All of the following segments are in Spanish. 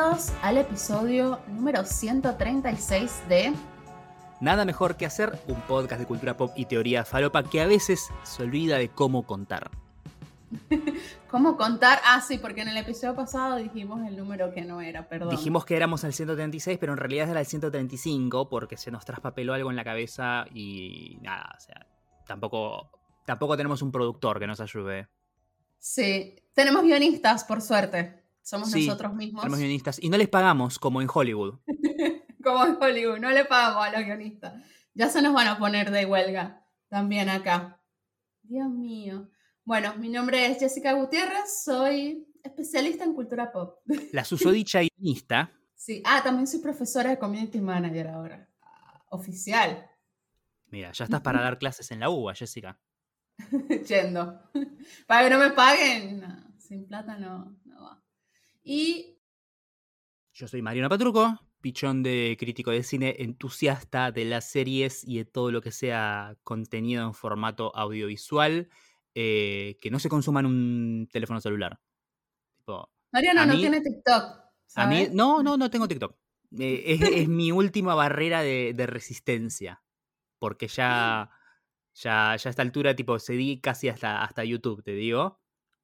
Bienvenidos al episodio número 136 de Nada mejor que hacer un podcast de cultura pop y teoría falopa que a veces se olvida de cómo contar. ¿Cómo contar? Ah, sí, porque en el episodio pasado dijimos el número que no era, perdón. Dijimos que éramos al 136, pero en realidad era el 135 porque se nos traspapeló algo en la cabeza y nada, o sea, tampoco, tampoco tenemos un productor que nos ayude. Sí, tenemos guionistas, por suerte. Somos nosotros mismos. Tenemos guionistas y no les pagamos como en Hollywood. como en Hollywood, no le pagamos a los guionistas. Ya se nos van a poner de huelga también acá. Dios mío. Bueno, mi nombre es Jessica Gutiérrez, soy especialista en cultura pop. La susodicha guionista. Sí, ah, también soy profesora de Community Manager ahora. Ah, oficial. Mira, ya estás para dar clases en la UBA, Jessica. Yendo. Para que no me paguen. sin plata no. Y. Yo soy Mariana Patruco, pichón de crítico de cine, entusiasta de las series y de todo lo que sea contenido en formato audiovisual eh, que no se consuma en un teléfono celular. Mariana no tiene TikTok. A mí, no, no, no tengo TikTok. Eh, es, mi última barrera de, resistencia. Porque ya, ya, ya a esta altura, tipo, cedí casi hasta, hasta YouTube, te digo.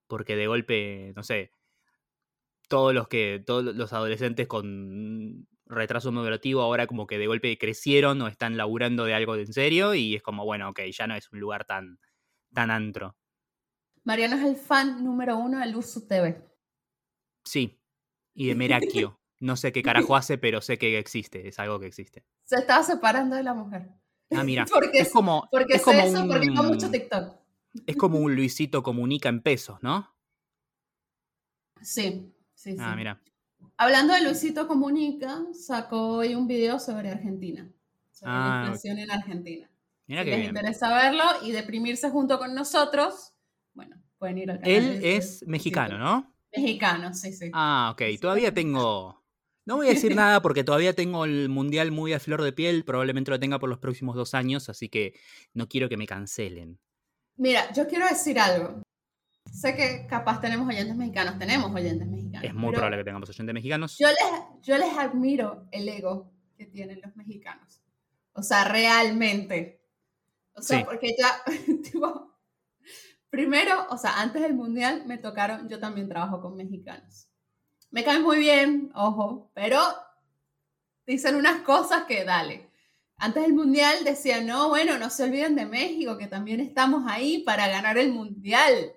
Porque de golpe, no sé, todos los que, todos los adolescentes con retraso moderativo ahora como que de golpe crecieron o están laburando de algo de en serio y es como, bueno, ok, ya no es un lugar tan, tan antro. Mariano es el fan número uno de Luzu TV. Sí, y de Merakio. No sé qué carajo hace, pero sé que existe, es algo que existe. Se estaba separando de la mujer. Ah, mira. porque es como. Porque es como eso, porque no mucho TikTok. Es como un Luisito comunica en pesos, ¿no? Sí, sí, sí. Ah, mira. Hablando de Luisito Comunica, sacó hoy un video sobre Argentina. Sobre la ah, inflación en Argentina. Mira si les interesa verlo y deprimirse junto con nosotros, bueno, pueden ir al canal. Él es mexicano, ¿no? Mexicano, sí, sí. Ah, ok. Todavía tengo. No voy a decir nada porque todavía tengo el mundial muy a flor de piel. Probablemente lo tenga por los próximos dos años, así que no quiero que me cancelen. Mira, yo quiero decir algo. Sé que capaz tenemos oyentes mexicanos, tenemos oyentes mexicanos. Es muy probable que tengamos oyentes mexicanos. Yo les, yo les admiro el ego que tienen los mexicanos. O sea, realmente. O sea, porque ya, tipo, primero, o sea, antes del mundial me tocaron, yo también trabajo con mexicanos. Me caen muy bien, ojo, pero dicen unas cosas que dale. Antes del mundial decían, no, bueno, no se olviden de México, que también estamos ahí para ganar el mundial.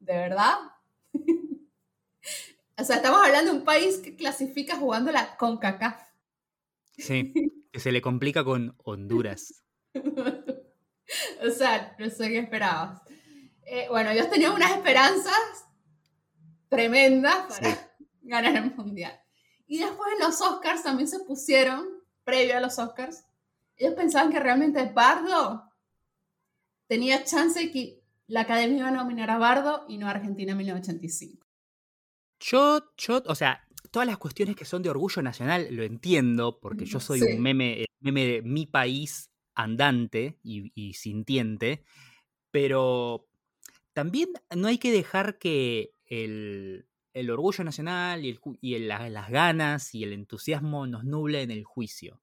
¿De verdad? o sea, estamos hablando de un país que clasifica jugando la CONCACAF. Sí, que se le complica con Honduras. o sea, no sé qué esperabas. Eh, bueno, ellos tenían unas esperanzas tremendas para ganar el mundial. Y después en los Oscars también se pusieron, previo a los Oscars, ellos pensaban que realmente Bardo tenía chance de que la Academia iba a nominar a Bardo y no a Argentina en 1985. Yo, yo, o sea, todas las cuestiones que son de orgullo nacional lo entiendo, porque yo soy un meme, meme de mi país andante y, sintiente, pero también no hay que dejar que el, orgullo nacional y, el, las ganas y el entusiasmo nos nublen el juicio.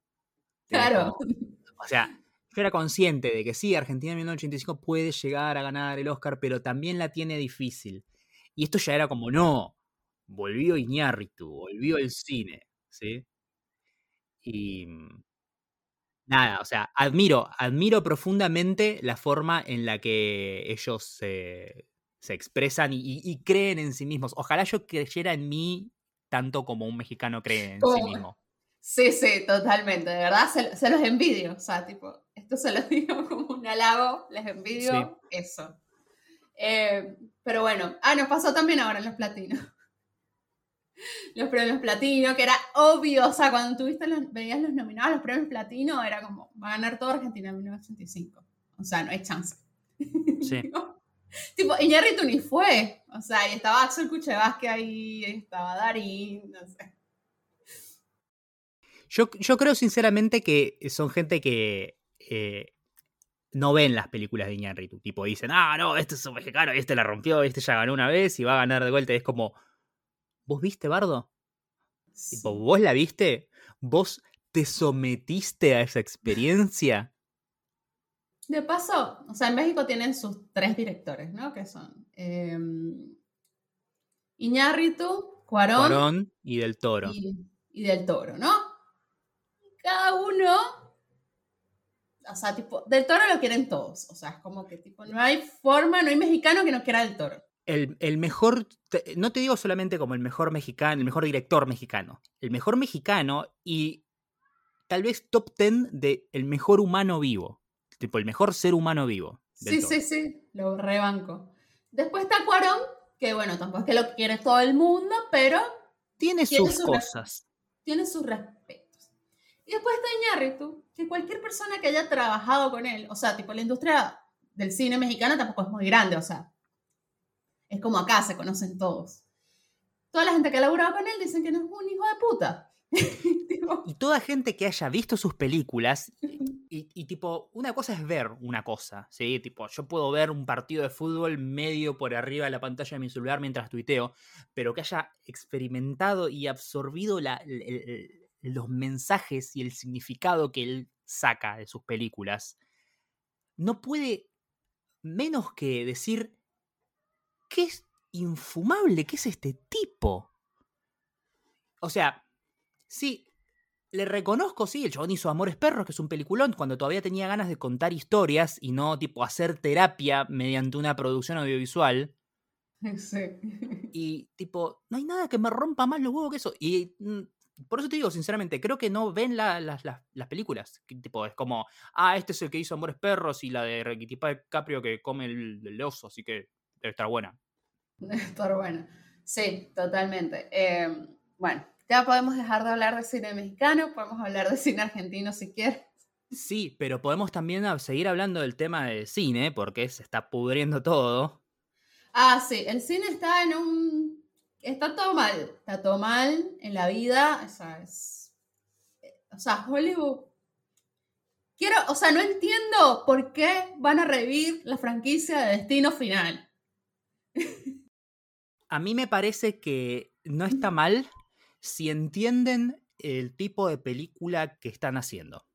Claro. o sea, yo era consciente de que sí, Argentina en 1985 puede llegar a ganar el Oscar, pero también la tiene difícil. Y esto ya era como, no, volvió Iñárritu, volvió el cine, ¿sí? Y, nada, o sea, admiro, admiro profundamente la forma en la que ellos se, expresan y, creen en sí mismos. Ojalá yo creyera en mí tanto como un mexicano cree en sí mismo. Sí, sí, totalmente. De verdad, se, los envidio. O sea, tipo, esto se lo digo como un halago, les envidio eso. Eh, pero bueno, ah, nos pasó también ahora en los platinos los premios platino, que era obvio, o sea, cuando tuviste los, veías los nominados a los premios platino, era como, va a ganar todo Argentina en 1985. O sea, no hay chance. Sí. tipo, Iñárritu ni fue. O sea, y estaba Axel Kuchevasque ahí, estaba Darín, no sé. Yo, yo creo sinceramente que son gente que eh, no ven las películas de Iñárritu. Tipo, dicen, ah, no, este es un mexicano, este la rompió, este ya ganó una vez y va a ganar de vuelta. es como, ¿Vos viste, Bardo? ¿Vos la viste? ¿Vos te sometiste a esa experiencia? De paso, o sea, en México tienen sus tres directores, ¿no? Que son eh, Iñárritu, Cuarón, y Del Toro. Y, Del Toro, ¿no? Cada uno, o sea, tipo, Del Toro lo quieren todos. O sea, es como que, tipo, no hay forma, no hay mexicano que no quiera Del Toro. El, el, mejor, no te digo solamente como el mejor mexicano, el mejor director mexicano, el mejor mexicano y tal vez top ten de el mejor humano vivo. Tipo, el mejor ser humano vivo. Sí, sí, sí, lo rebanco. Después está Cuarón, que bueno, tampoco es que lo quiere todo el mundo, pero... Tiene, sus, cosas. Tiene sus respetos. Y después está Iñárritu, que cualquier persona que haya trabajado con él, o sea, tipo la industria del cine mexicano tampoco es muy grande, o sea, es como acá, se conocen todos. Toda la gente que ha laburado con él dicen que no es un hijo de puta. y toda gente que haya visto sus películas, y, tipo, una cosa es ver una cosa, ¿sí? Tipo, yo puedo ver un partido de fútbol medio por arriba de la pantalla de mi celular mientras tuiteo, pero que haya experimentado y absorbido los mensajes y el significado que él saca de sus películas, no puede menos que decir, ¿qué es infumable? ¿Qué es este tipo? O sea, Sí, le reconozco, sí, el chabón hizo Amores Perros, que es un peliculón, cuando todavía tenía ganas de contar historias y no, tipo, hacer terapia mediante una producción audiovisual. Sí. Y, tipo, no hay nada que me rompa más los huevos que eso. Y mm, por eso te digo, sinceramente, creo que no ven las películas. tipo, es como, ah, este es el que hizo Amores Perros y la de de Caprio que come el, el, oso, así que debe estar buena. Debe estar buena. Sí, totalmente. Eh, bueno, ya podemos dejar de hablar de cine mexicano, podemos hablar de cine argentino si quieres. Sí, pero podemos también seguir hablando del tema del cine, porque se está pudriendo todo. Ah, sí, el cine está en un... Está todo mal, está todo mal en la vida, o sea, es... O sea, Hollywood... Quiero, o sea, no entiendo por qué van a revivir la franquicia de Destino Final. A mí me parece que no está mal, si entienden el tipo de película que están haciendo.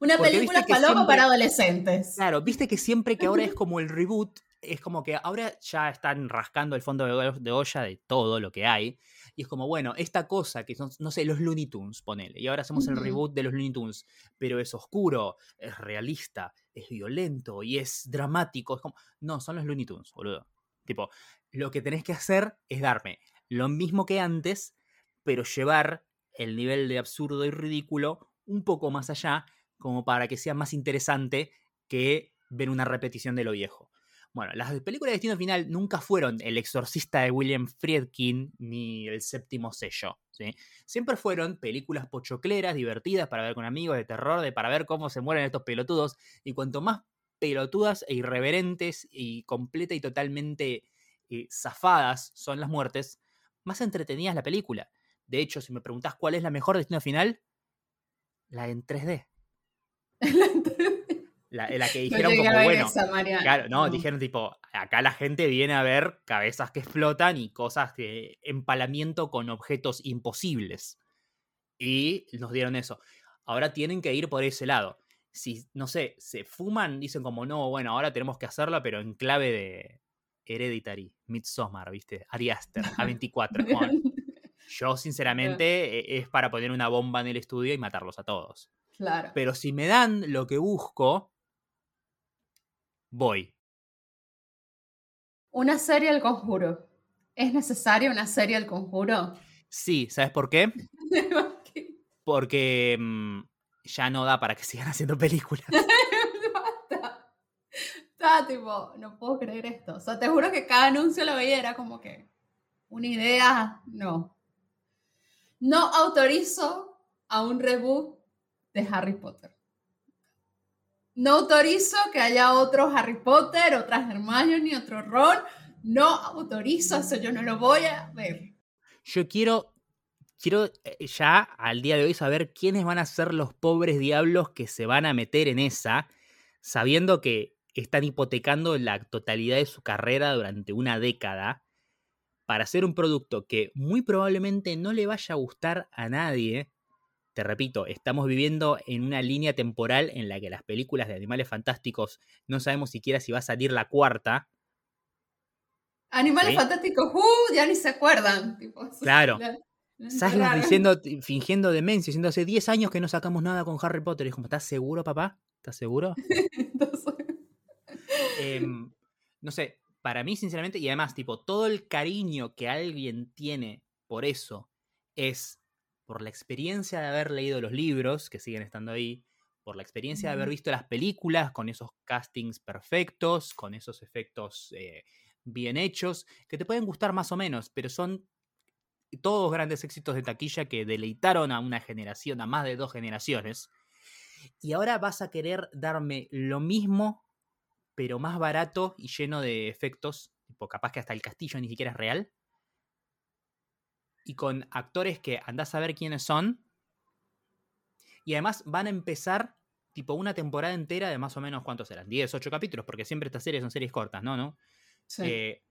Una película palomo para adolescentes. Claro, viste que siempre que ahora es como el reboot, es como que ahora ya están rascando el fondo de olla de todo lo que hay. Y es como, bueno, esta cosa que son, no sé, los Looney Tunes, ponele. Y ahora hacemos el reboot de los Looney Tunes. Pero es oscuro, es realista, es violento y es dramático. Es como, no, son los Looney Tunes, boludo. Tipo, lo que tenés que hacer es darme lo mismo que antes, pero llevar el nivel de absurdo y ridículo un poco más allá, como para que sea más interesante que ver una repetición de lo viejo. Bueno, las películas de Destino Final nunca fueron El Exorcista de William Friedkin ni El Séptimo Sello. ¿sí? Siempre fueron películas pochocleras, divertidas para ver con amigos, de terror, de para ver cómo se mueren estos pelotudos. Y cuanto más pelotudas e irreverentes y completa y totalmente eh, zafadas son las muertes, más entretenida es la película. De hecho, si me preguntás cuál es la mejor destino final, la en 3D. la, la, que dijeron como, bueno, claro, no, dijeron tipo, acá la gente viene a ver cabezas que explotan y cosas de empalamiento con objetos imposibles. Y nos dieron eso. Ahora tienen que ir por ese lado. Si, no sé, se fuman, dicen como, no, bueno, ahora tenemos que hacerla, pero en clave de Hereditary, Midsommar, ¿viste? Ari Aster, A24. Yo, sinceramente, e, es para poner una bomba en el estudio y matarlos a todos. Claro. Pero si me dan lo que busco, voy. Una serie al conjuro. ¿Es necesaria una serie al conjuro? Sí, ¿sabes por qué? Porque mm, ya no da para que sigan haciendo películas. Estaba tipo, no puedo creer esto. O sea, te juro que cada anuncio lo veía era como que una idea, no no autorizo a un reboot de Harry Potter. No autorizo que haya otro Harry Potter, otra Hermione, otro Ron. No autorizo eso, yo no lo voy a ver. Yo quiero, quiero eh, ya al día de hoy saber quiénes van a ser los pobres diablos que se van a meter en esa, sabiendo que están hipotecando la totalidad de su carrera durante una década para hacer un producto que muy probablemente no le vaya a gustar a nadie, te repito, estamos viviendo en una línea temporal en la que las películas de animales fantásticos no sabemos siquiera si va a salir la cuarta. Animales fantásticos, uh, ya ni se acuerdan. claro. La, diciendo, fingiendo demencia, diciendo hace 10 años que no sacamos nada con Harry Potter. Y es como, ¿estás seguro, papá? ¿Estás seguro? Em, no sé, para mí, sinceramente, y además, tipo, todo el cariño que alguien tiene por eso es por la experiencia de haber leído los libros, que siguen estando ahí, por la experiencia de haber visto las películas con esos castings perfectos, con esos efectos eh, bien hechos, que te pueden gustar más o menos, pero son todos grandes éxitos de taquilla que deleitaron a una generación, a más de dos generaciones. Y ahora vas a querer darme lo mismo, pero más barato y lleno de efectos, tipo capaz que hasta el castillo ni siquiera es real. Y con actores que andás a ver quiénes son. Y además van a empezar tipo una temporada entera de más o menos, ¿cuántos eran? 10, 8 capítulos, porque siempre estas series son series cortas, ¿no? ¿No? Sí. Eh,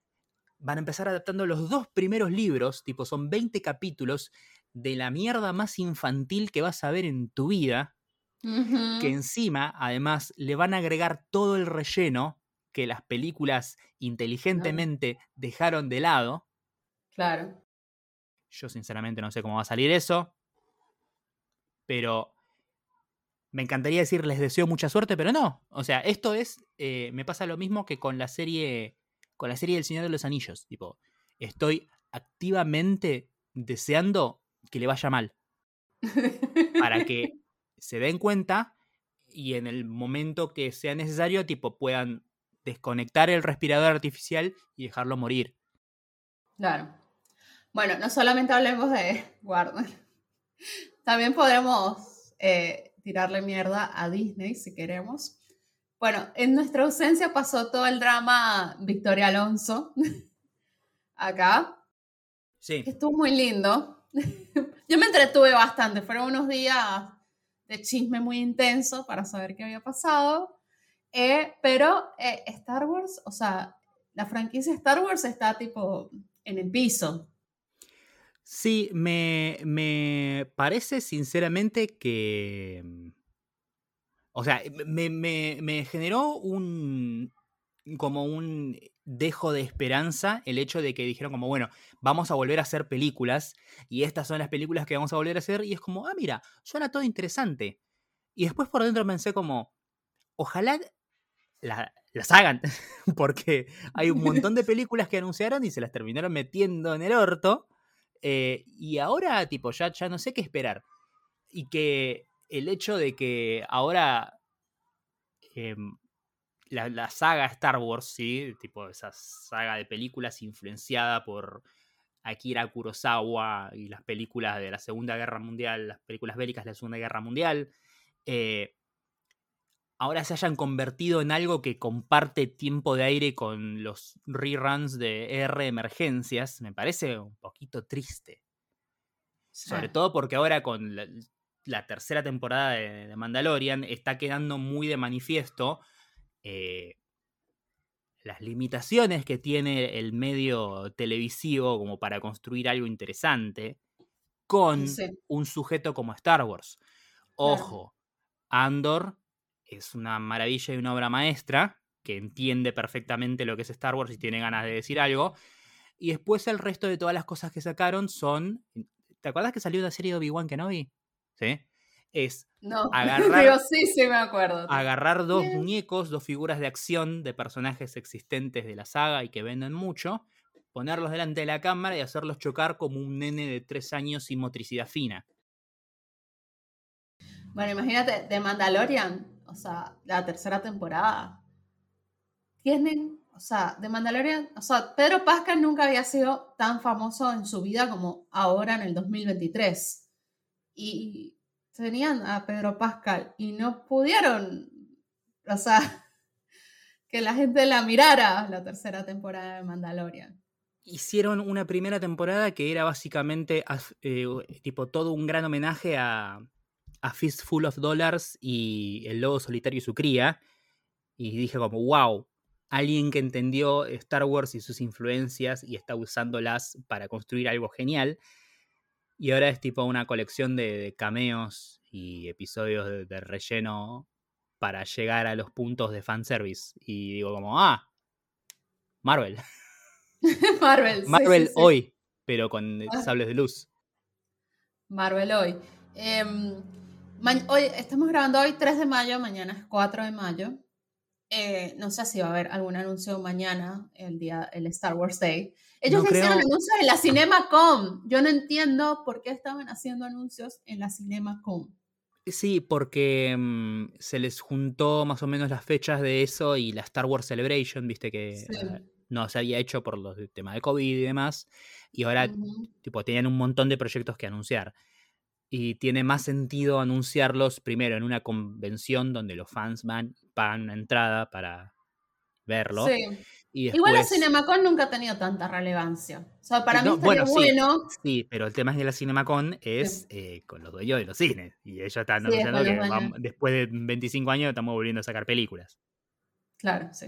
van a empezar adaptando los dos primeros libros, tipo son 20 capítulos de la mierda más infantil que vas a ver en tu vida, que encima, además, le van a agregar todo el relleno que las películas inteligentemente dejaron de lado. Claro. Yo sinceramente no sé cómo va a salir eso, pero me encantaría decir les deseo mucha suerte, pero no. O sea, esto es, eh, me pasa lo mismo que con la serie con la serie del Señor de los Anillos. Tipo, estoy activamente deseando que le vaya mal. para que se den cuenta y en el momento que sea necesario, tipo, puedan desconectar el respirador artificial y dejarlo morir. Claro. Bueno, no solamente hablemos de Warner, también podremos eh, tirarle mierda a Disney si queremos. Bueno, en nuestra ausencia pasó todo el drama Victoria Alonso acá. Sí. estuvo muy lindo. Yo me entretuve bastante. Fueron unos días de chisme muy intenso para saber qué había pasado. Eh, pero eh, Star Wars, o sea, la franquicia Star Wars está tipo en el piso. Sí, me, me parece sinceramente que o sea, me, generó un como un dejo de esperanza el hecho de que dijeron como, bueno, vamos a volver a hacer películas y estas son las películas que vamos a volver a hacer y es como, ah, mira, suena todo interesante. Y después por dentro pensé como, ojalá las hagan, porque hay un montón de películas que anunciaron y se las terminaron metiendo en el orto. Eh, y ahora, tipo, ya, ya no sé qué esperar. Y que el hecho de que ahora em, la, saga Star Wars, ¿sí? Tipo esa saga de películas influenciada por Akira Kurosawa y las películas de la Segunda Guerra Mundial, las películas bélicas de la Segunda Guerra Mundial, eh, ahora se hayan convertido en algo que comparte tiempo de aire con los reruns de R Emergencias, me parece un poquito triste. Sobre todo porque ahora con la tercera temporada de, Mandalorian está quedando muy de manifiesto eh, las limitaciones que tiene el medio televisivo como para construir algo interesante con un sujeto como Star Wars. Ojo, Andor es una maravilla y una obra maestra que entiende perfectamente lo que es Star Wars y tiene ganas de decir algo. Y después el resto de todas las cosas que sacaron son... ¿Te acuerdas que salió la serie de Obi-Wan Kenobi? ¿sí? Es agarrar, sí, sí me acuerdo. agarrar dos muñecos, dos figuras de acción de personajes existentes de la saga y que venden mucho, ponerlos delante de la cámara y hacerlos chocar como un nene de tres años sin motricidad fina. Bueno, imagínate, de Mandalorian, o sea, la tercera temporada, tienen, o sea, de Mandalorian, o sea, Pedro Pascal nunca había sido tan famoso en su vida como ahora en el 2023 y tenían a Pedro Pascal y no pudieron, o sea, que la gente la mirara la tercera temporada de Mandalorian. Hicieron una primera temporada que era básicamente eh, tipo todo un gran homenaje a, a Fistful of Dollars y El Lobo Solitario y su cría. Y dije como, wow, alguien que entendió Star Wars y sus influencias y está usándolas para construir algo genial. Y ahora es tipo una colección de, cameos y episodios de, relleno para llegar a los puntos de fanservice. Y digo como, ah, Marvel. Marvel. Marvel hoy, pero con ah. sables de luz. Marvel hoy. Em, hoy. Estamos grabando hoy 3 de mayo, mañana es 4 de mayo. Eh, no sé si va a haber algún anuncio mañana, el día, el Star Wars Day. Ellos hicieron anuncios en la CinemaCon. Yo no entiendo por qué estaban haciendo anuncios en la CinemaCon. Sí, porque mm, se les juntó más o menos las fechas de eso y la Star Wars Celebration, viste que eh, no se había hecho por los temas de COVID y demás. Y ahora, tipo, tenían un montón de proyectos que anunciar. Y tiene más sentido anunciarlos primero en una convención donde los fans van, pagan una entrada para verlo. Sí. Igual la CinemaCon nunca ha tenido tanta relevancia. O sea, para mí estaría bueno, sí, pero el tema de la CinemaCon es eh, con los dueños de los cines. Y ellos están anunciando que después de 25 años estamos volviendo a sacar películas. Claro, sí.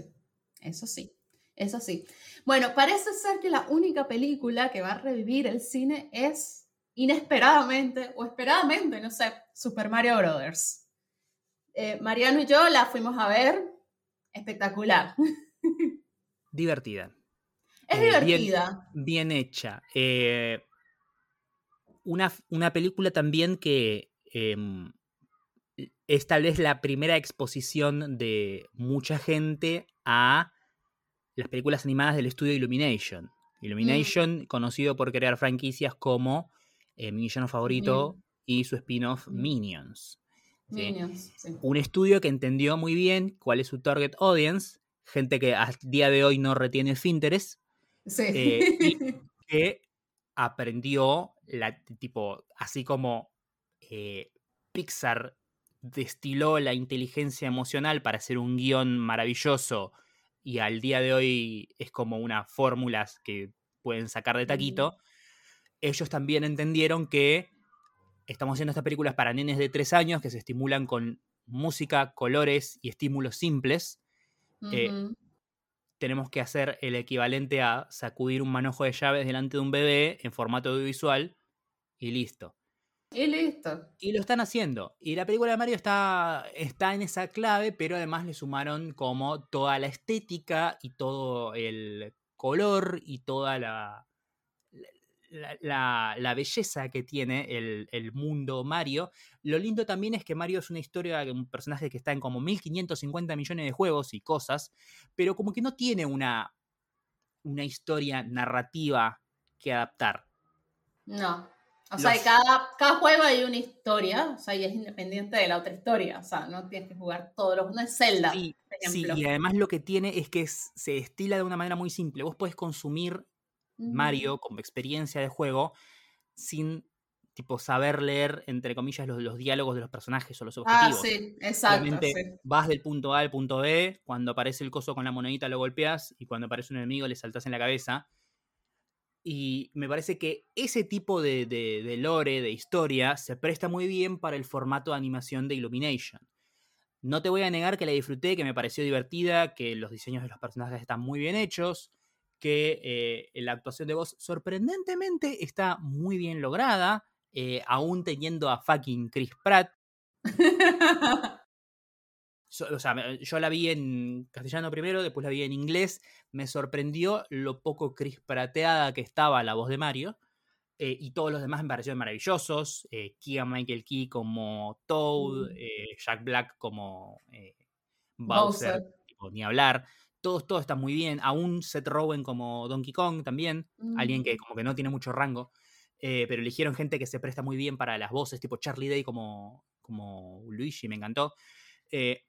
Eso sí. Eso sí. Bueno, parece ser que la única película que va a revivir el cine es inesperadamente, o esperadamente, no sé, Super Mario Brothers. Eh, Mariano y yo la fuimos a ver. Espectacular. divertida. Es eh, divertida. Bien, hecha. Eh, una, una, película también que em, es tal vez la primera exposición de mucha gente a las películas animadas del estudio Illumination. Illumination, mm. conocido por crear franquicias como eh, Mi villano favorito y su spin-off. Minions. Un estudio que entendió muy bien cuál es su target audience gente que a día de hoy no retiene Finterest. Sí. Eh, y que aprendió, la, tipo, así como eh, Pixar destiló la inteligencia emocional para hacer un guion maravilloso y al día de hoy es como unas fórmulas que pueden sacar de taquito, ellos también entendieron que estamos haciendo estas películas para nenes de tres años que se estimulan con música, colores y estímulos simples eh, tenemos que hacer el equivalente a sacudir un manojo de llaves delante de un bebé en formato audiovisual y listo. Y listo. Y lo están haciendo. Y la película de Mario está, está en esa clave, pero además le sumaron como toda la estética y todo el color y toda la, la, belleza que tiene el, mundo Mario. Lo lindo también es que Mario es una historia de un personaje que está en como 1550 millones de juegos y cosas, pero como que no tiene una, una historia narrativa que adaptar. No. O sea, cada, cada, juego hay una historia, o sea, y es independiente de la otra historia. O sea, no tienes que jugar todos los. No es Zelda. Sí, sí, y además lo que tiene es que se estila de una manera muy simple. Vos podés consumir Mario como experiencia de juego sin tipo saber leer, entre comillas, los, los diálogos de los personajes o los ah, objetivos. Ah, sí, exacto. Vas del punto A al punto B, cuando aparece el coso con la monedita lo golpeas y cuando aparece un enemigo le saltas en la cabeza. Y me parece que ese tipo de, de, de lore, de historia, se presta muy bien para el formato de animación de Illumination. No te voy a negar que la disfruté, que me pareció divertida, que los diseños de los personajes están muy bien hechos, que eh, la actuación de voz sorprendentemente está muy bien lograda, eh, aún teniendo a fucking Chris Pratt. o sea, yo la vi en castellano primero, después la vi en inglés. Me sorprendió lo poco Chris Prateada que estaba la voz de Mario. Eh, y todos los demás me parecieron maravillosos. Eh, Michael Key como Toad, mm. Jack Black como Bowser, ni hablar todos, todos están muy bien. Aún Seth Rowen como Donkey Kong también, alguien que mm. como que no tiene mucho rango, eh, pero eligieron gente que se presta muy bien para las voces, tipo Charlie Day como, como Luigi, me encantó. Eh,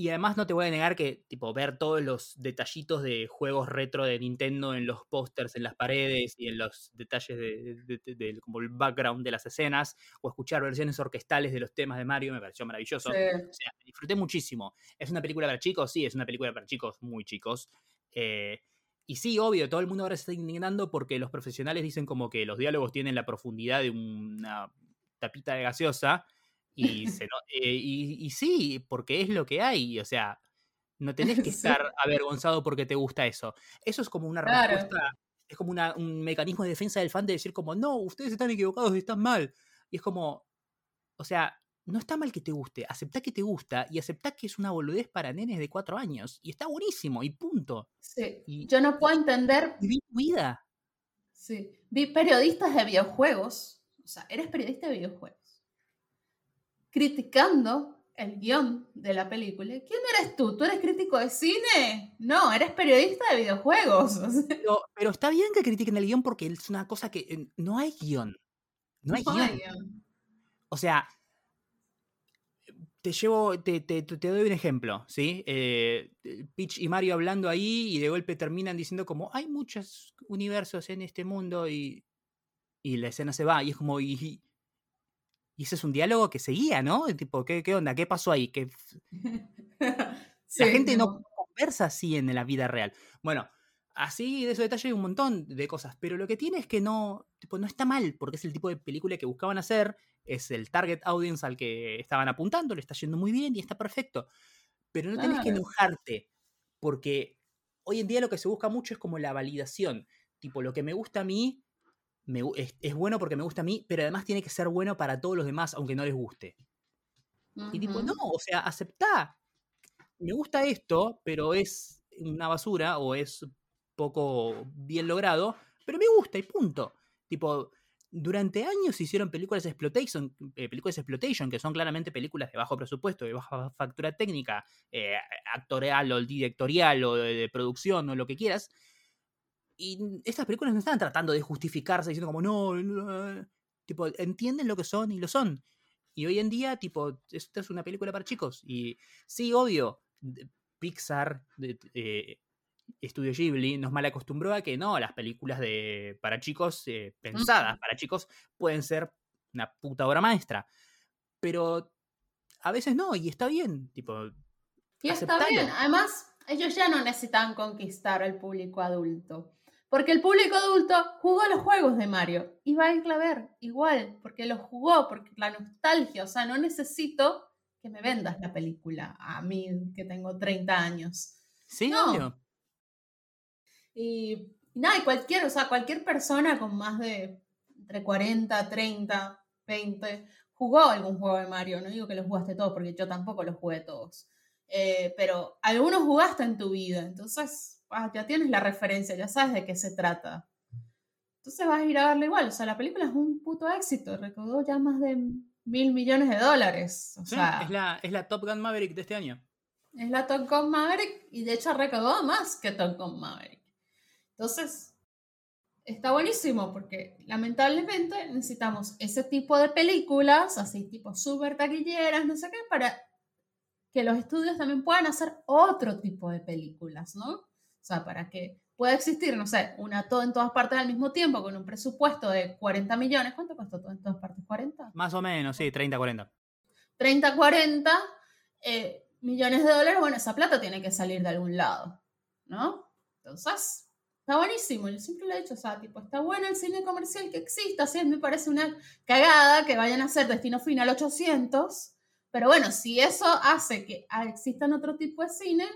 y además no te voy a negar que, tipo, ver todos los detallitos de juegos retro de Nintendo en los pósters, en las paredes y en los detalles de, como el background de las escenas, o escuchar versiones orquestales de los temas de Mario, me pareció maravilloso. O sea, disfruté muchísimo. ¿Es una película para chicos? Sí, es una película para chicos muy chicos. Eh, y sí, obvio, todo el mundo ahora se está indignando porque los profesionales dicen como que los diálogos tienen la profundidad de una tapita de gaseosa y, se eh, y, sí, porque es lo que hay. O sea, No tenés que estar avergonzado porque te gusta eso. Eso es como una respuesta, es como un mecanismo de defensa del fan de decir como, no, ustedes están equivocados, están mal. Y es como, o sea, no está mal que te guste, aceptá que te gusta y aceptá que es una boludez para nenes de cuatro años. Y está buenísimo, y punto. Sí. Yo no puedo entender. Viví vida. Sí. Vi periodistas de videojuegos, o sea, eres periodista de videojuegos, criticando el guion de la película. ¿Quién eres tú? ¿Tú eres crítico de cine? No, eres periodista de videojuegos. Pero, está bien que critiquen el guion porque es una cosa que eh, no hay guion. No hay, guion. O sea, te llevo, te, te, doy un ejemplo, ¿sí? Eh, Peach y Mario hablando ahí y de golpe terminan diciendo como, hay muchos universos en este mundo y, y la escena se va y es como, y, y ese es un diálogo que seguía, ¿no? Tipo, ¿qué, qué onda? ¿Qué pasó ahí? Que la gente no conversa así en la vida real. Bueno, así de esos detalles hay un montón de cosas, pero lo que tiene es que no, tipo, no está mal, porque es el tipo de película que buscaban hacer, es el target audience al que estaban apuntando, le está yendo muy bien y está perfecto. Pero no tenés que enojarte, porque hoy en día lo que se busca mucho es como la validación. Tipo, lo que me gusta a mí es, bueno porque me gusta a mí, pero además tiene que ser bueno para todos los demás, aunque no les guste. Y tipo, no, o sea, aceptá. Me gusta esto, pero es una basura o es poco bien logrado, pero me gusta y punto. Tipo, durante años se hicieron películas de exploitation, eh, películas exploitation, que son claramente películas de bajo presupuesto, de baja factura técnica, eh, actorial o directorial o de, producción o lo que quieras. Y estas películas no están tratando de justificarse diciendo como no, tipo, entienden lo que son y lo son. Y hoy en día, tipo, esta es una película para chicos. Y sí, obvio, Pixar, eh, Estudio Ghibli nos mal acostumbró a que no, las películas de, para chicos, eh, pensadas para chicos, pueden ser una puta obra maestra. Pero a veces no, y está bien, tipo. Y está bien. Además, ellos ya no necesitan conquistar al público adulto. Porque el público adulto jugó los juegos de Mario y va a ir a ver igual, porque los jugó, porque la nostalgia, o sea, no necesito que me vendas la película a mí que tengo 30 años. Sí, no. Y, nada, y cualquier, o sea, cualquier persona con más de entre 40, 30, 20, jugó algún juego de Mario. No digo que los jugaste todos, porque yo tampoco los jugué todos. Eh, pero algunos jugaste en tu vida, entonces ah, ya tienes la referencia, ya sabes de qué se trata. Entonces vas a ir a verlo igual. O sea, la película es un puto éxito, recaudó ya más de mil millones de dólares. O sea, es, la, es la Top Gun Maverick de este año. Es la Top Gun Maverick y de hecho recaudó más que Top Gun Maverick. Entonces, está buenísimo porque lamentablemente necesitamos ese tipo de películas, así tipo súper taquilleras, no sé qué, para que los estudios también puedan hacer otro tipo de películas, ¿no? O sea, para que pueda existir, no sé, una todo en todas partes al mismo tiempo con un presupuesto de 40 millones. ¿Cuánto costó todo en todas partes? ¿40? Más o menos, sí, 30, 40. 30, 40 millones de dólares, bueno, esa plata tiene que salir de algún lado, ¿no? Entonces, Está buenísimo, yo siempre lo he dicho, o sea, tipo, está bueno el cine comercial que exista, así me parece una cagada que vayan a hacer Destino Final 800, pero bueno, si eso hace que existan otro tipo de cine,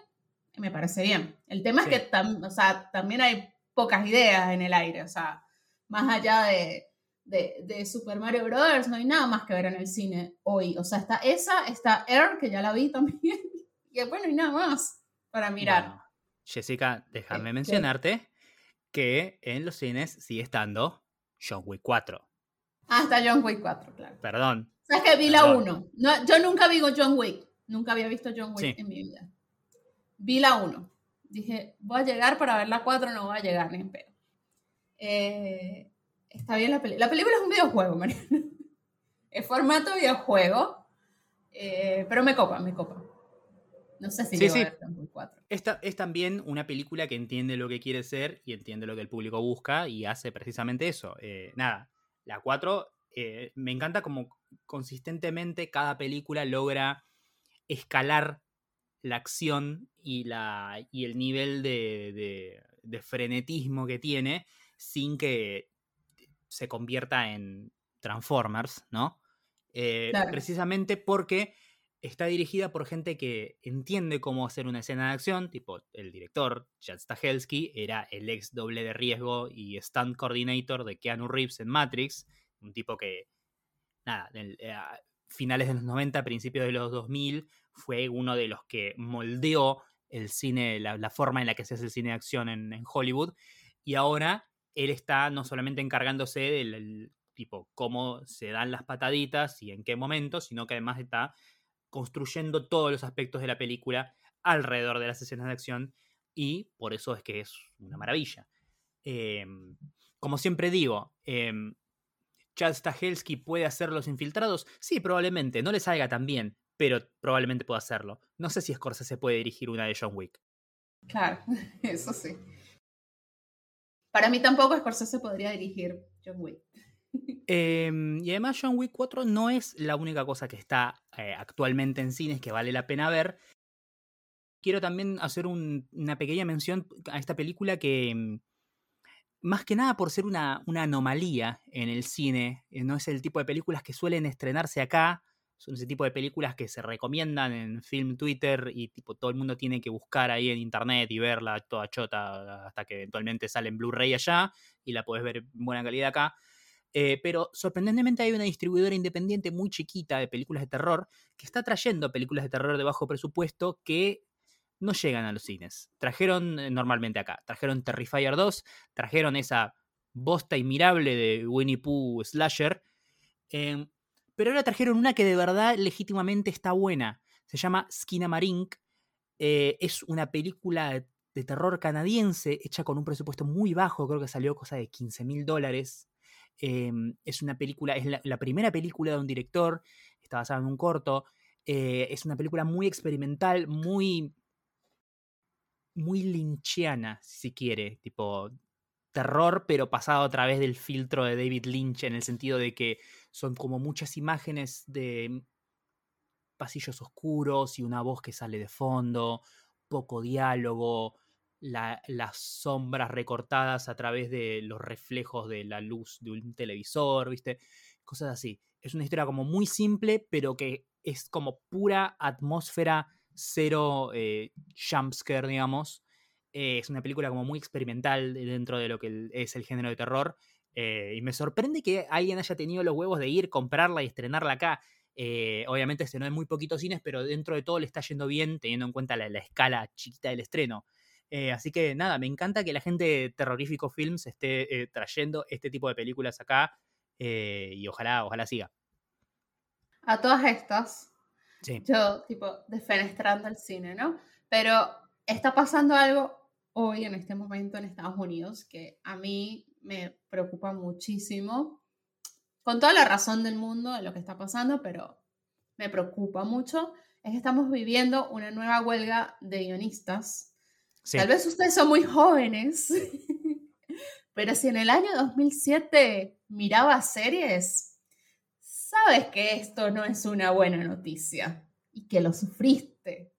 me parece bien. El tema es que o sea, también hay pocas ideas en el aire, o sea, más allá de, de, Super Mario Brothers, no hay nada más que ver en el cine hoy. O sea, está esa, está Air, que ya la vi también, y bueno, y nada más para mirar. Jessica, déjame mencionarte que en los cines sigue estando John Wick 4. Ah, está John Wick 4, claro. Perdón. O que vi la 1. No, yo nunca vi John Wick. Nunca había visto John Wick en mi vida. Vi la 1. Dije, voy a llegar para ver la 4, no voy a llegar ni en pedo. Eh, está bien la película. La película es un videojuego, Mariana. Es formato videojuego. Eh, pero me copa, me copa. No sé si sí, sí. Esta es también una película que entiende lo que quiere ser y entiende lo que el público busca y hace precisamente eso. Eh, nada, la 4 eh, me encanta como consistentemente cada película logra escalar la acción y, la, y el nivel de, frenetismo que tiene sin que se convierta en Transformers, ¿no? Eh, precisamente porque está dirigida por gente que entiende cómo hacer una escena de acción, tipo el director, Chad Stahelski, era el ex doble de riesgo y stunt coordinator de Keanu Reeves en Matrix, un tipo que, nada, en, eh, finales de los 90, principios de los 2000, fue uno de los que moldeó el cine, la, forma en la que se hace el cine de acción en, Hollywood, y ahora él está no solamente encargándose del tipo cómo se dan las pataditas y en qué momento, sino que además está construyendo todos los aspectos de la película alrededor de las escenas de acción y por eso es que es una maravilla. Em, como siempre digo, eh, Chad Stahelski puede hacer los infiltrados. Sí, probablemente, no le salga tan bien, pero probablemente pueda hacerlo. No sé si Scorsese puede dirigir una de John Wick. Claro, eso sí. Para mí tampoco Scorsese podría dirigir John Wick. Em, y además John Wick 4 no es la única cosa que está eh, actualmente en cines que vale la pena ver. Quiero también hacer una pequeña mención a esta película que, em, más que nada por ser una, una, anomalía en el cine, eh, no es el tipo de películas que suelen estrenarse acá, son ese tipo de películas que se recomiendan en Film Twitter y tipo todo el mundo tiene que buscar ahí en internet y verla toda chota hasta que eventualmente sale en Blu-ray allá y la puedes ver en buena calidad acá. Eh, pero sorprendentemente hay una distribuidora independiente muy chiquita de películas de terror que está trayendo películas de terror de bajo presupuesto que no llegan a los cines. Trajeron eh, normalmente acá, trajeron Terrifier 2, trajeron esa bosta inmirable de Winnie Pooh Slasher, em, pero ahora trajeron una que de verdad legítimamente está buena. Se llama Skinamarink. Eh, es una película de terror canadiense hecha con un presupuesto muy bajo, creo que salió cosa de 15 mil dólares. Em, es una película, es la, primera película de un director, está basada en un corto. Eh, es una película muy experimental, muy. muy lynchiana, si quiere. Tipo. Terror, pero pasado a través del filtro de David Lynch, en el sentido de que son como muchas imágenes de pasillos oscuros y una voz que sale de fondo, poco diálogo, las sombras recortadas a través de los reflejos de la luz de un televisor, ¿viste? Cosas así. Es una historia como muy simple, pero que es como pura atmósfera, cero eh, jumpscare, digamos. Eh, es una película como muy experimental dentro de lo que es el género de terror. Eh, y me sorprende que alguien haya tenido los huevos de ir, comprarla y estrenarla acá. obviamente se no en muy poquitos cines, pero dentro de todo le está yendo bien, teniendo en cuenta la, la escala chiquita del estreno. Eh, así que nada, me encanta que la gente de Terrorífico Films esté eh, trayendo este tipo de películas acá eh, y ojalá, ojalá siga. A todas estas, yo tipo defenestrando el cine, ¿no? Pero está pasando algo hoy en este momento en Estados Unidos que a mí me preocupa muchísimo, con toda la razón del mundo de lo que está pasando, pero me preocupa mucho, es que estamos viviendo una nueva huelga de guionistas Tal vez ustedes son muy jóvenes, pero si en el año 2007 miraba series, sabes que esto no es una buena noticia y que lo sufriste.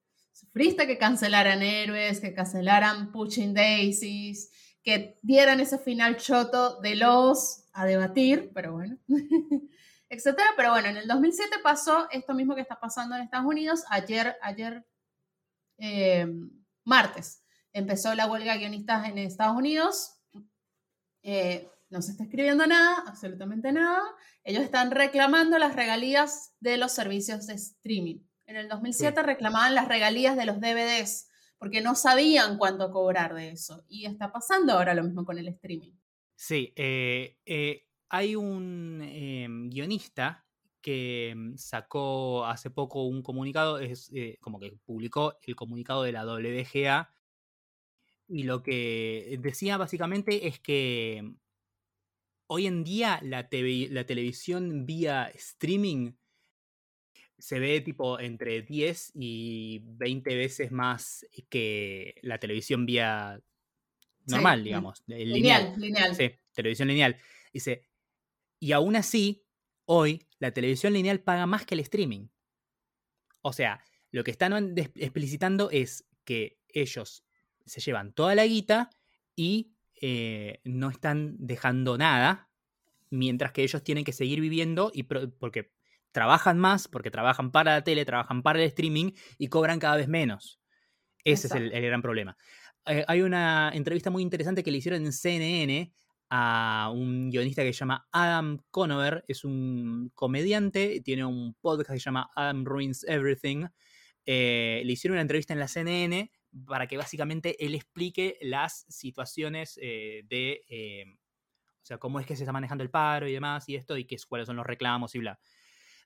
Sufriste que cancelaran héroes, que cancelaran Pushing Daisies, que dieran ese final choto de los a debatir, pero bueno, etcétera. Pero bueno, en el 2007 pasó esto mismo que está pasando en Estados Unidos. Ayer, ayer, eh, martes, empezó la huelga de guionistas en Estados Unidos. Eh, no se está escribiendo nada, absolutamente nada. Ellos están reclamando las regalías de los servicios de streaming. En el 2007 reclamaban las regalías de los DVDs porque no sabían cuánto cobrar de eso. Y está pasando ahora lo mismo con el streaming. Sí, eh, eh, hay un guionista que mm, sacó hace poco un comunicado, es como que publicó el comunicado de la WGA y lo que decía básicamente es que hoy en día la, la televisión vía streaming se ve tipo entre 10 y 20 veces más que la televisión vía normal, digamos. Lineal, lineal. Sí, televisión lineal. Dice, y aún así, hoy la televisión lineal paga más que el streaming. O sea, lo que están explicitando es que ellos se llevan toda la guita y eh, no están dejando nada, mientras que ellos tienen que seguir viviendo y porque trabajan más porque trabajan para la tele, trabajan para el streaming y cobran cada vez menos. Ese es el, gran problema. Eh, hay una entrevista muy interesante que le hicieron en CNN a un guionista que se llama Adam Conover, es un comediante, tiene un podcast que se llama Adam Ruins Everything. Eh, le hicieron una entrevista en la CNN para que básicamente él explique las situaciones eh, de, eh, o sea, cómo es que se está manejando el paro y demás y esto, y qué, cuáles son los reclamos y bla.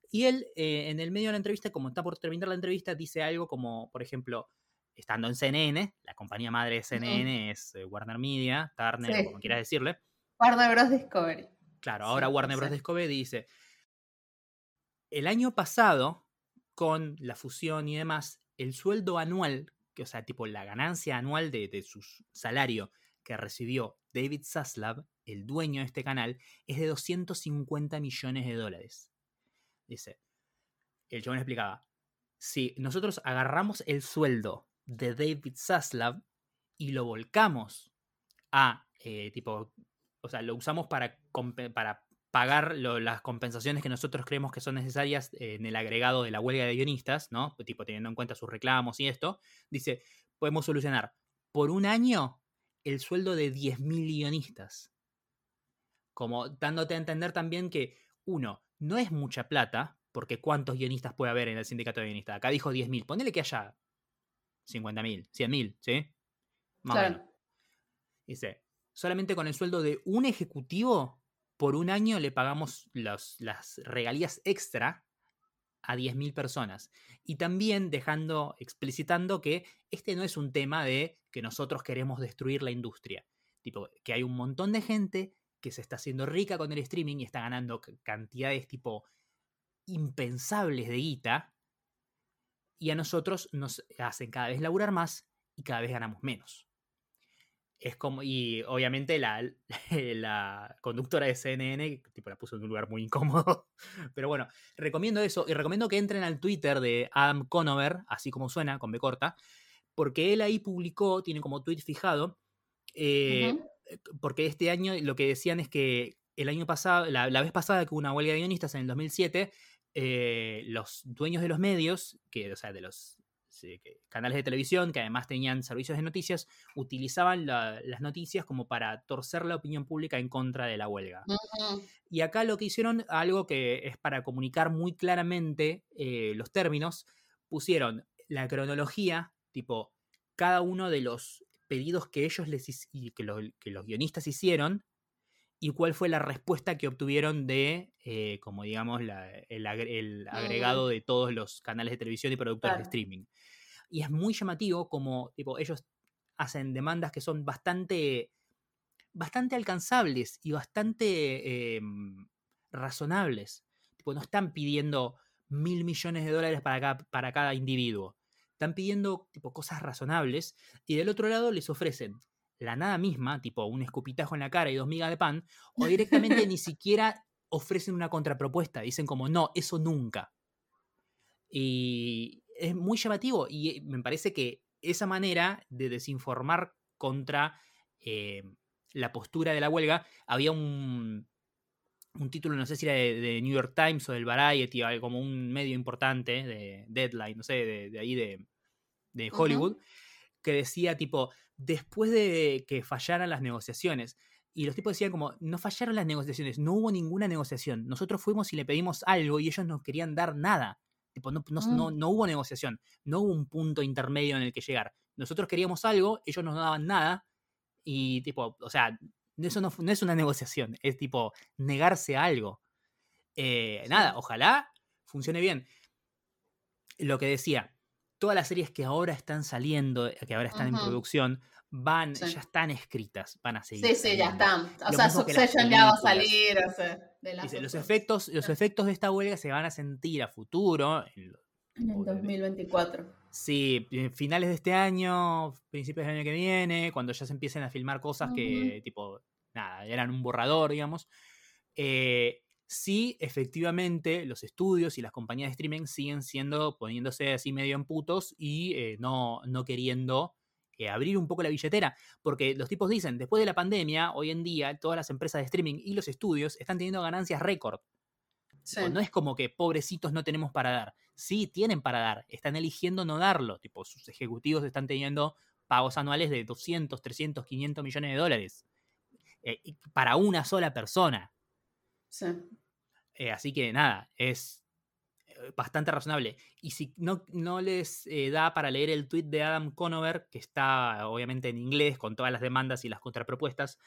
Y él, en el medio de la entrevista, como está por terminar la entrevista, dice algo como, por ejemplo, estando en CNN, la compañía madre de CNN es Warner Media, Turner, como quieras decirle, Warner Bros. Discovery. Claro, ahora Warner Bros. Discovery dice, el año pasado, con la fusión y demás, el sueldo anual, que, o sea, tipo la ganancia anual de, su salario que recibió David Zaslav, el dueño de este canal, es de 250 millones de dólares. Dice, el chabón explicaba, si nosotros agarramos el sueldo de David Zaslav y lo volcamos a eh, tipo o sea, lo usamos para, para pagar las compensaciones que nosotros creemos que son necesarias en el agregado de la huelga de guionistas, ¿no? Tipo, teniendo en cuenta sus reclamos y esto, dice, podemos solucionar por un año el sueldo de 10.000 guionistas. Como dándote a entender también que, uno, no es mucha plata, porque ¿cuántos guionistas puede haber en el sindicato de guionistas? Acá dijo 10.000, ponele que haya 50.000, 100.000, ¿sí? Más claro. Dice, solamente con el sueldo de un ejecutivo, por un año le pagamos las regalías extra a 10.000 personas. Y también dejando, explicitando que este no es un tema de que nosotros queremos destruir la industria. Tipo, que hay un montón de gente que se está haciendo rica con el streaming y está ganando cantidades tipo impensables de guita. Y a nosotros nos hacen cada vez laburar más y cada vez ganamos menos es como, y obviamente la, la, conductora de CNN, tipo, la puso en un lugar muy incómodo. Pero bueno, recomiendo eso y recomiendo que entren al Twitter de Adam Conover, así como suena, con B corta, porque él ahí publicó, tiene como tweet fijado, eh, porque este año lo que decían es que el año pasado, la, vez pasada que hubo una huelga de guionistas en el 2007, eh, los dueños de los medios, que, o sea, de los canales de televisión que además tenían servicios de noticias, utilizaban las noticias como para torcer la opinión pública en contra de la huelga. Y acá lo que hicieron, algo que es para comunicar muy claramente eh, los términos, pusieron la cronología, tipo, cada uno de los pedidos que ellos les y que, que los guionistas hicieron y cuál fue la respuesta que obtuvieron de, eh, como digamos, el, mm. agregado de todos los canales de televisión y productores de streaming. Y es muy llamativo como tipo, ellos hacen demandas que son bastante, bastante alcanzables y bastante em, razonables. Tipo, no están pidiendo mil millones de dólares para cada, para cada individuo. Están pidiendo tipo, cosas razonables y del otro lado les ofrecen la nada misma, tipo un escupitajo en la cara y dos migas de pan, o directamente ni siquiera ofrecen una contrapropuesta, dicen como, no, eso nunca. Y es muy llamativo y me parece que esa manera de desinformar contra eh, la postura de la huelga, había un, un título, no sé si era de, New York Times o del Variety, como un medio importante de Deadline, no sé, de, ahí de, Hollywood, que decía tipo, después de que fallaran las negociaciones, y los tipos decían como, no fallaron las negociaciones, no hubo ninguna negociación. Nosotros fuimos y le pedimos algo y ellos no querían dar nada. Tipo, no, no, mm. no, hubo negociación, no hubo un punto intermedio en el que llegar. Nosotros queríamos algo, ellos no nos daban nada. Y tipo, o sea, eso no, no es una negociación, es tipo negarse a algo. Eh, nada, ojalá funcione bien. Lo que decía, todas las series que ahora están saliendo, que ahora están en producción, van, ya están escritas, van a seguir. Sí, sí, ya están. O sea, Succession ya va a salir. los, efectos, los efectos de esta huelga se van a sentir a futuro. En, el 2024. Sí, finales de este año, principios del año que viene, cuando ya se empiecen a filmar cosas que, tipo, nada, eran un borrador, digamos. Eh, sí, efectivamente, los estudios y las compañías de streaming siguen siendo, poniéndose así medio en putos y eh, no, no queriendo eh, abrir un poco la billetera, porque los tipos dicen, después de la pandemia, hoy en día todas las empresas de streaming y los estudios están teniendo ganancias récord. No es como que pobrecitos no tenemos para dar. Sí, tienen para dar. Están eligiendo no darlo. Tipo, sus ejecutivos están teniendo pagos anuales de 200, 300, 500 millones de dólares. Eh, para una sola persona. Sí. Eh, así que nada, es eh, bastante razonable. Y si no, no les da para leer el tweet de Adam Conover, que está obviamente en inglés con todas las demandas y las contrapropuestas,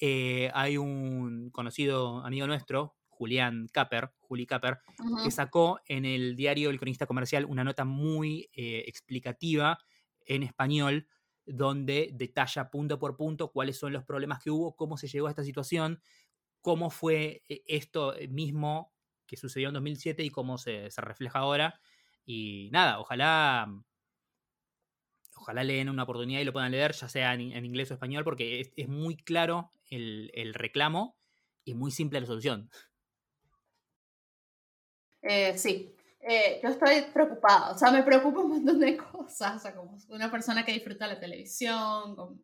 hay un conocido amigo nuestro, Julián Capper, Juli Capper, que sacó en el diario El Cronista Comercial una nota muy explicativa en español donde detalla punto por punto cuáles son los problemas que hubo, cómo se llegó a esta situación, cómo fue eh, esto mismo que sucedió en 2007 y cómo se, refleja ahora. Y nada, ojalá, ojalá leen una oportunidad y lo puedan leer, ya sea en, inglés o español, porque es, muy claro el, reclamo y muy simple la solución. Eh, sí, eh, yo estoy preocupada, o sea, me preocupa un montón de cosas, o sea, como una persona que disfruta la televisión, como,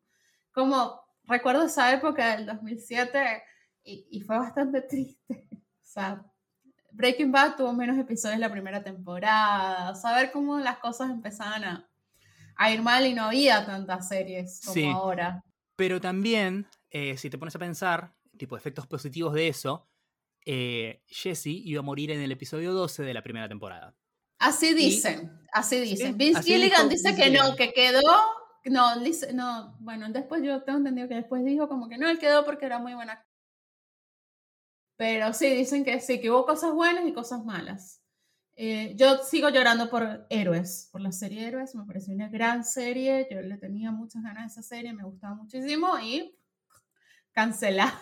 como recuerdo esa época del 2007 y, y, fue bastante triste, o sea, Breaking Bad tuvo menos episodios la primera temporada, saber cómo las cosas empezaban a, a, ir mal y no había tantas series como ahora. Pero también, eh, si te pones a pensar, tipo efectos positivos de eso, eh, Jesse iba a morir en el episodio 12 de la primera temporada. Así dicen, así dicen. Vince Gilligan dice que no, que quedó. No, dice, no, bueno, después yo tengo entendido que después dijo como que no, él quedó porque era muy buena. Pero sí, dicen que sí, que hubo cosas buenas y cosas malas. Eh, yo sigo llorando por Héroes, por la serie Héroes, me pareció una gran serie, yo le tenía muchas ganas de esa serie, me gustaba muchísimo y cancela.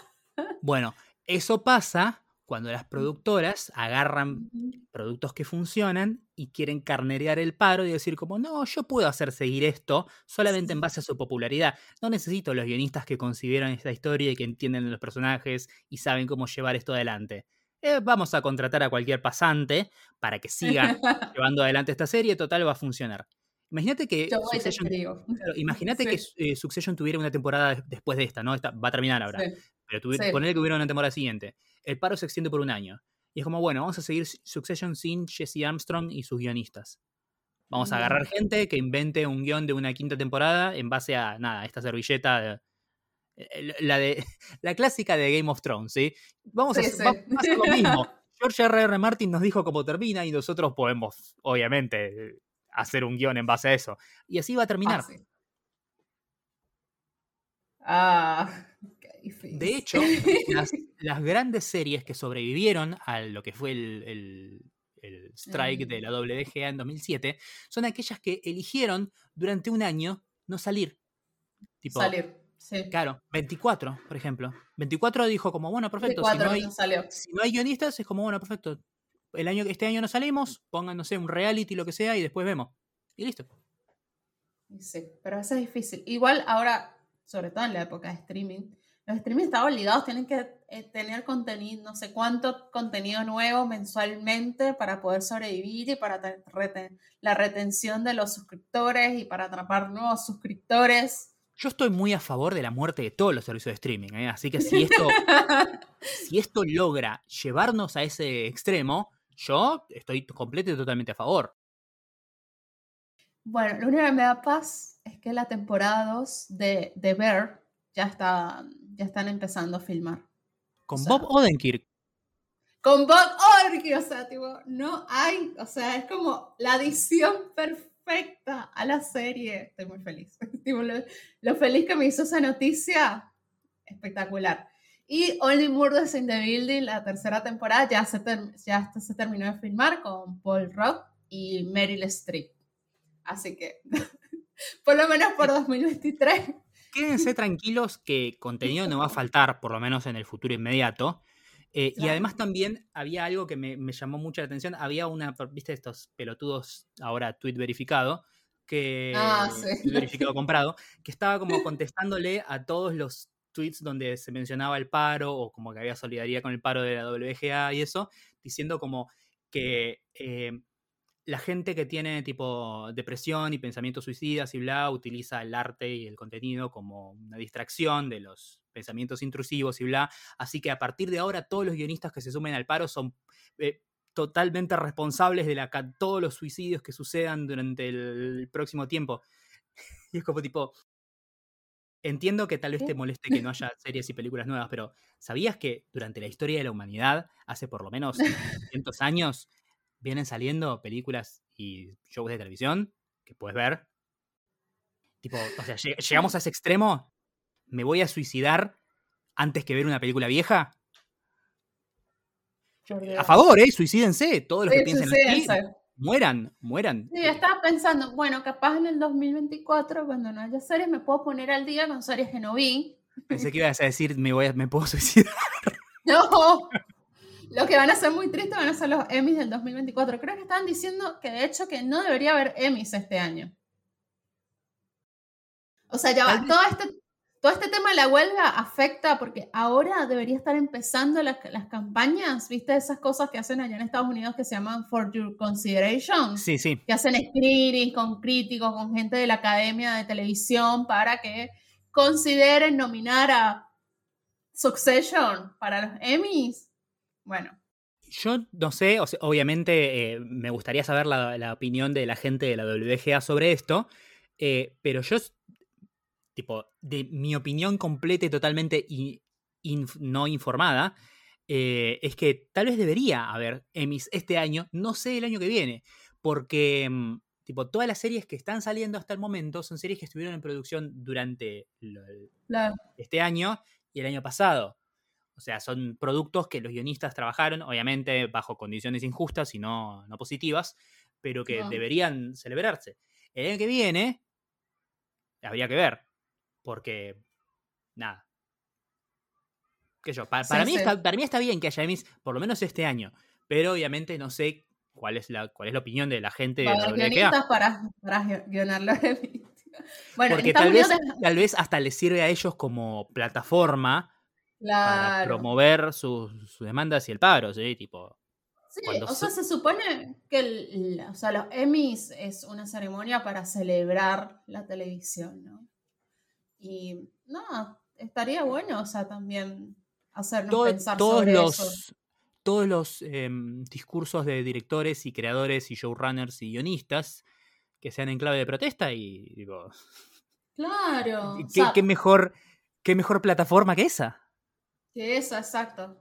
Bueno, eso pasa cuando las productoras agarran productos que funcionan y quieren carnerear el paro y decir como, no, yo puedo hacer seguir esto solamente en base a su popularidad. No necesito los guionistas que concibieron esta historia y que entienden los personajes y saben cómo llevar esto adelante. Eh, vamos a contratar a cualquier pasante para que siga llevando adelante esta serie, total va a funcionar. Imagínate que, Succession, imagínate que eh, Succession tuviera una temporada después de esta, ¿no? Esta va a terminar ahora. Pero ponerle que hubiera una temporada siguiente el paro se extiende por un año. Y es como, bueno, vamos a seguir Succession sin Jesse Armstrong y sus guionistas. Vamos a agarrar mm. gente que invente un guion de una quinta temporada en base a, nada, esta servilleta, eh, la, de, la clásica de Game of Thrones, ¿sí? Vamos, a, hacer lo mismo. George R.R. R. Martin nos dijo cómo termina y nosotros podemos, obviamente, hacer un guion en base a eso. Y así va a terminar. Ah, de hecho, las, grandes series que sobrevivieron a lo que fue el, strike de la mm. WGA en 2007 son aquellas que eligieron durante un año no salir. salir, sí. Claro, 24, por ejemplo. 24 dijo como, bueno, perfecto. si, no hay, si no hay guionistas, es como, bueno, perfecto. El año, este año no salimos, pongan, no sé, un reality, lo que sea, y después vemos. Y listo. Sí, pero eso es difícil. Igual ahora, sobre todo en la época de streaming, los streaming están obligados, tienen que eh, tener contenido, no sé cuánto contenido nuevo mensualmente para poder sobrevivir y para la retención de los suscriptores y para atrapar nuevos suscriptores. Yo estoy muy a favor de la muerte de todos los servicios de streaming, ¿eh? así que si esto, si esto logra llevarnos a ese extremo, yo estoy completo y totalmente a favor. Bueno, lo único que me da paz es que la temporada 2 de, de Bear ya está ya están empezando a filmar. Con Bob Odenkirk. Con Bob Odenkirk, o sea, tipo, no hay, o sea, es como la adición perfecta a la serie. Estoy muy feliz. lo, feliz que me hizo esa noticia, espectacular. Y Only Murders in the Building, la tercera temporada, ya se, ya se terminó de filmar con Paul Rock y Meryl Streep. Así que, por lo menos por 2023, quédense tranquilos que contenido no va a faltar, por lo menos en el futuro inmediato. Eh, y además también había algo que me, llamó mucho la atención. Había una, viste, estos pelotudos, ahora tweet verificado, que ah, verificado comprado, que estaba como contestándole a todos los tweets donde se mencionaba el paro o como que había solidaridad con el paro de la WGA y eso, diciendo como que eh, la gente que tiene tipo depresión y pensamientos suicidas y bla, utiliza el arte y el contenido como una distracción de los pensamientos intrusivos y bla. Así que a partir de ahora todos los guionistas que se sumen al paro son eh, totalmente responsables de la, todos los suicidios que sucedan durante el, próximo tiempo. Y es como tipo, entiendo que tal vez te moleste que no haya series y películas nuevas, pero ¿sabías que durante la historia de la humanidad, hace por lo menos 200 años, vienen saliendo películas y shows de televisión que puedes ver? Tipo, o sea, llegamos a ese extremo, me voy a suicidar antes que ver una película vieja. A favor, ¿eh? Suicídense. Todos los que piensen así, mueran, mueran. Sí, estaba pensando, bueno, capaz en el 2024, cuando no haya series, me puedo poner al día con series que no vi. Pensé que ibas a decir, me, voy me puedo suicidar. No, lo que van a ser muy tristes van a ser los Emmys del 2024. Creo que estaban diciendo que de hecho que no debería haber Emmys este año. O sea, ya va, todo este, todo este tema de la huelga afecta porque ahora debería estar empezando las, campañas, ¿viste? Esas cosas que hacen allá en Estados Unidos que se llaman For Your Consideration. Sí, sí. Que hacen screenings con críticos, con gente de la academia de televisión para que consideren nominar a Succession para los Emmys. Bueno. Yo no sé, obviamente eh, me gustaría saber la, opinión de la gente de la WGA sobre esto, eh, pero yo tipo, de mi opinión completa y totalmente no informada, eh, es que tal vez debería haber Emmys este año, no sé el año que viene, porque mm, tipo, todas las series que están saliendo hasta el momento son series que estuvieron en producción durante este año y el año pasado. O sea, son productos que los guionistas trabajaron, obviamente bajo condiciones injustas y no, no positivas, pero que deberían celebrarse. El año que viene, habría que ver. Porque, nada. Que yo, para, mí Está, para mí está bien que haya Emmys, por lo menos este año. Pero obviamente no sé cuál es la, cuál es la opinión de la gente para de guionistas para, para guionar los Bueno, Porque tal vez, tal vez hasta les sirve a ellos como plataforma para promover sus, demandas y el paro, ¿sí? Tipo, Sí, o sea, se supone que o sea, los Emmys es una ceremonia para celebrar la televisión, ¿no? Y no, estaría bueno, o sea, también hacernos pensar todos sobre los, eso. Todos los em, discursos de directores y creadores y showrunners y guionistas que sean en clave de protesta y digo... Claro. ¿Qué, mejor, ¿Qué mejor plataforma que esa? Esa, exacto.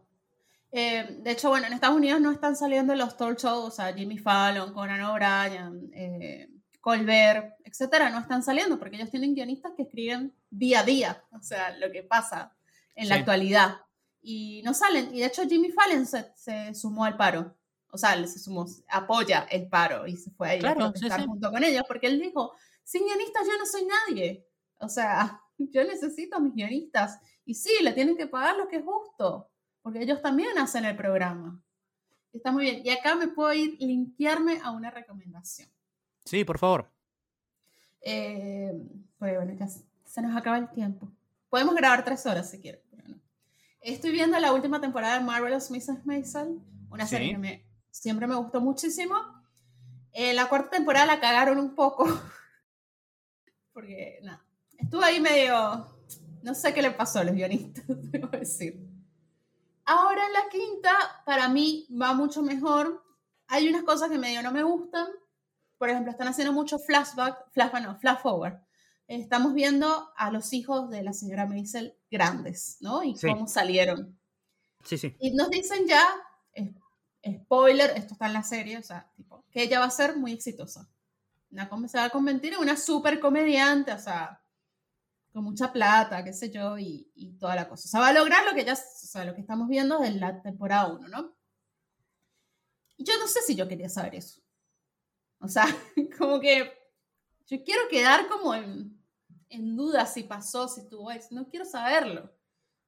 Eh, de hecho, bueno, en Estados Unidos no están saliendo los talk shows, o sea, Jimmy Fallon, Conan O'Brien, eh, Colbert, etcétera, no están saliendo porque ellos tienen guionistas que escriben día a día, o sea, lo que pasa en la actualidad. Y no salen. Y de hecho, Jimmy Fallon se, sumó al paro. O sea, se sumó, apoya el paro y se fue ahí a protestar junto con ellos porque él dijo: sin guionistas yo no soy nadie. O sea, yo necesito a mis guionistas. Y sí, le tienen que pagar lo que es justo, porque ellos también hacen el programa. Está muy bien. Y acá me puedo ir limpiarme a una recomendación. Sí, por favor. Eh, pues bueno, ya se nos acaba el tiempo. Podemos grabar tres horas si quieren. Estoy viendo la última temporada de Marvelous Mrs. Maisel, una serie que siempre me gustó muchísimo. Eh, la cuarta temporada la cagaron un poco. Porque, nada, estuvo ahí medio. No sé qué le pasó a los guionistas, debo decir. Ahora en la quinta, para mí va mucho mejor. Hay unas cosas que medio no me gustan, por ejemplo, están haciendo mucho flashback, flashback no, flash forward. Estamos viendo a los hijos de la señora Maisel grandes, ¿no? Y cómo salieron. Sí, sí. Y nos dicen ya, spoiler, esto está en la serie, o sea, tipo, que ella va a ser muy exitosa. Una, se va a convertir en una super comediante, o sea, con mucha plata, qué sé yo, y, toda la cosa. O sea, va a lograr lo que ya, o sea, lo que estamos viendo de la temporada 1, ¿no? Yo no sé si yo quería saber eso. O sea, como que yo quiero quedar como en, en duda si pasó, si eso. No quiero saberlo.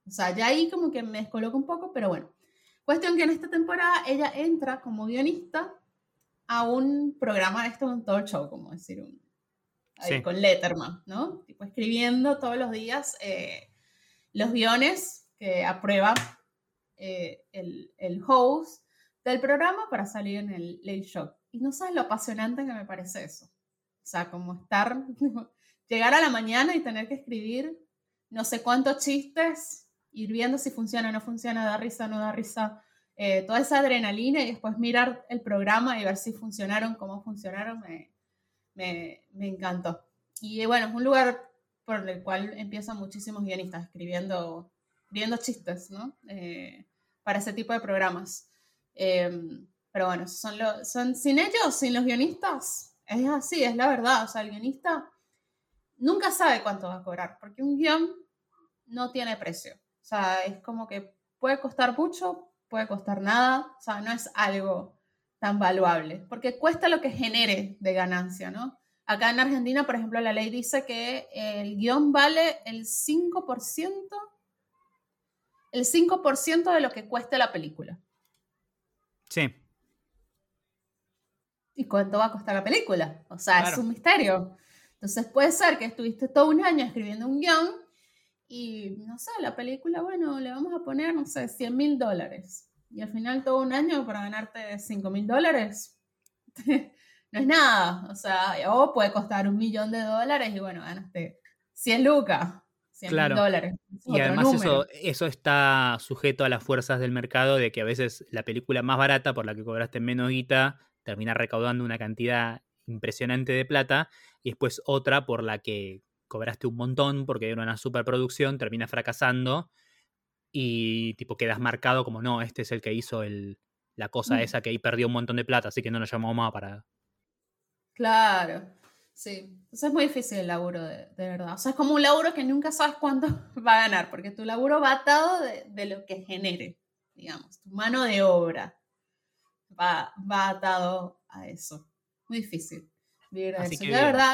O sea, ya ahí como que me descoloco un poco, pero bueno. Cuestión que en esta temporada ella entra como guionista a un programa, esto un talk show, como decir, un, con Letterman, ¿no? Tipo escribiendo todos los días eh, los guiones que aprueba eh, el, el host del programa para salir en el late show. Y no sabes lo apasionante que me parece eso. O sea, como estar, llegar a la mañana y tener que escribir no sé cuántos chistes, ir viendo si funciona o no funciona, da risa o no da risa, eh, toda esa adrenalina y después mirar el programa y ver si funcionaron, cómo funcionaron, me, me, me encantó. Y bueno, es un lugar por el cual empiezan muchísimos guionistas escribiendo, escribiendo chistes, ¿no? Eh, para ese tipo de programas. Em, pero bueno, son, son sin ellos, sin los guionistas, es así, es la verdad. O sea, el guionista nunca sabe cuánto va a cobrar, porque un guion no tiene precio. O sea, es como que puede costar mucho, puede costar nada, o sea, no es algo tan valuable, porque cuesta lo que genere de ganancia, ¿no? Acá en Argentina, por ejemplo, la ley dice que el guion vale el 5%, el 5% de lo que cueste la película. Sí. ¿Y cuánto va a costar la película? O sea, es un misterio. Entonces puede ser que estuviste todo un año escribiendo un guion y, no sé, la película, bueno, le vamos a poner, no sé, 100 mil dólares. Y al final todo un año para ganarte 5 mil dólares, no es nada. O sea, o puede costar un millón de dólares y bueno, ganaste 100 lucas. 100 mil dólares. Y además eso, eso está sujeto a las fuerzas del mercado de que a veces la película más barata por la que cobraste menos guita termina recaudando una cantidad impresionante de plata y después otra por la que cobraste un montón porque era una superproducción, termina fracasando y tipo quedas marcado como no, este es el que hizo el, la cosa mm. esa que ahí perdió un montón de plata, así que no lo llamamos más para... Claro, sí. Entonces es muy difícil el laburo, de, verdad. O sea, es como un laburo que nunca sabes cuánto va a ganar, porque tu laburo va atado de, de lo que genere, digamos, tu mano de obra va, va atado a eso. Muy difícil vivir eso. Yo de verdad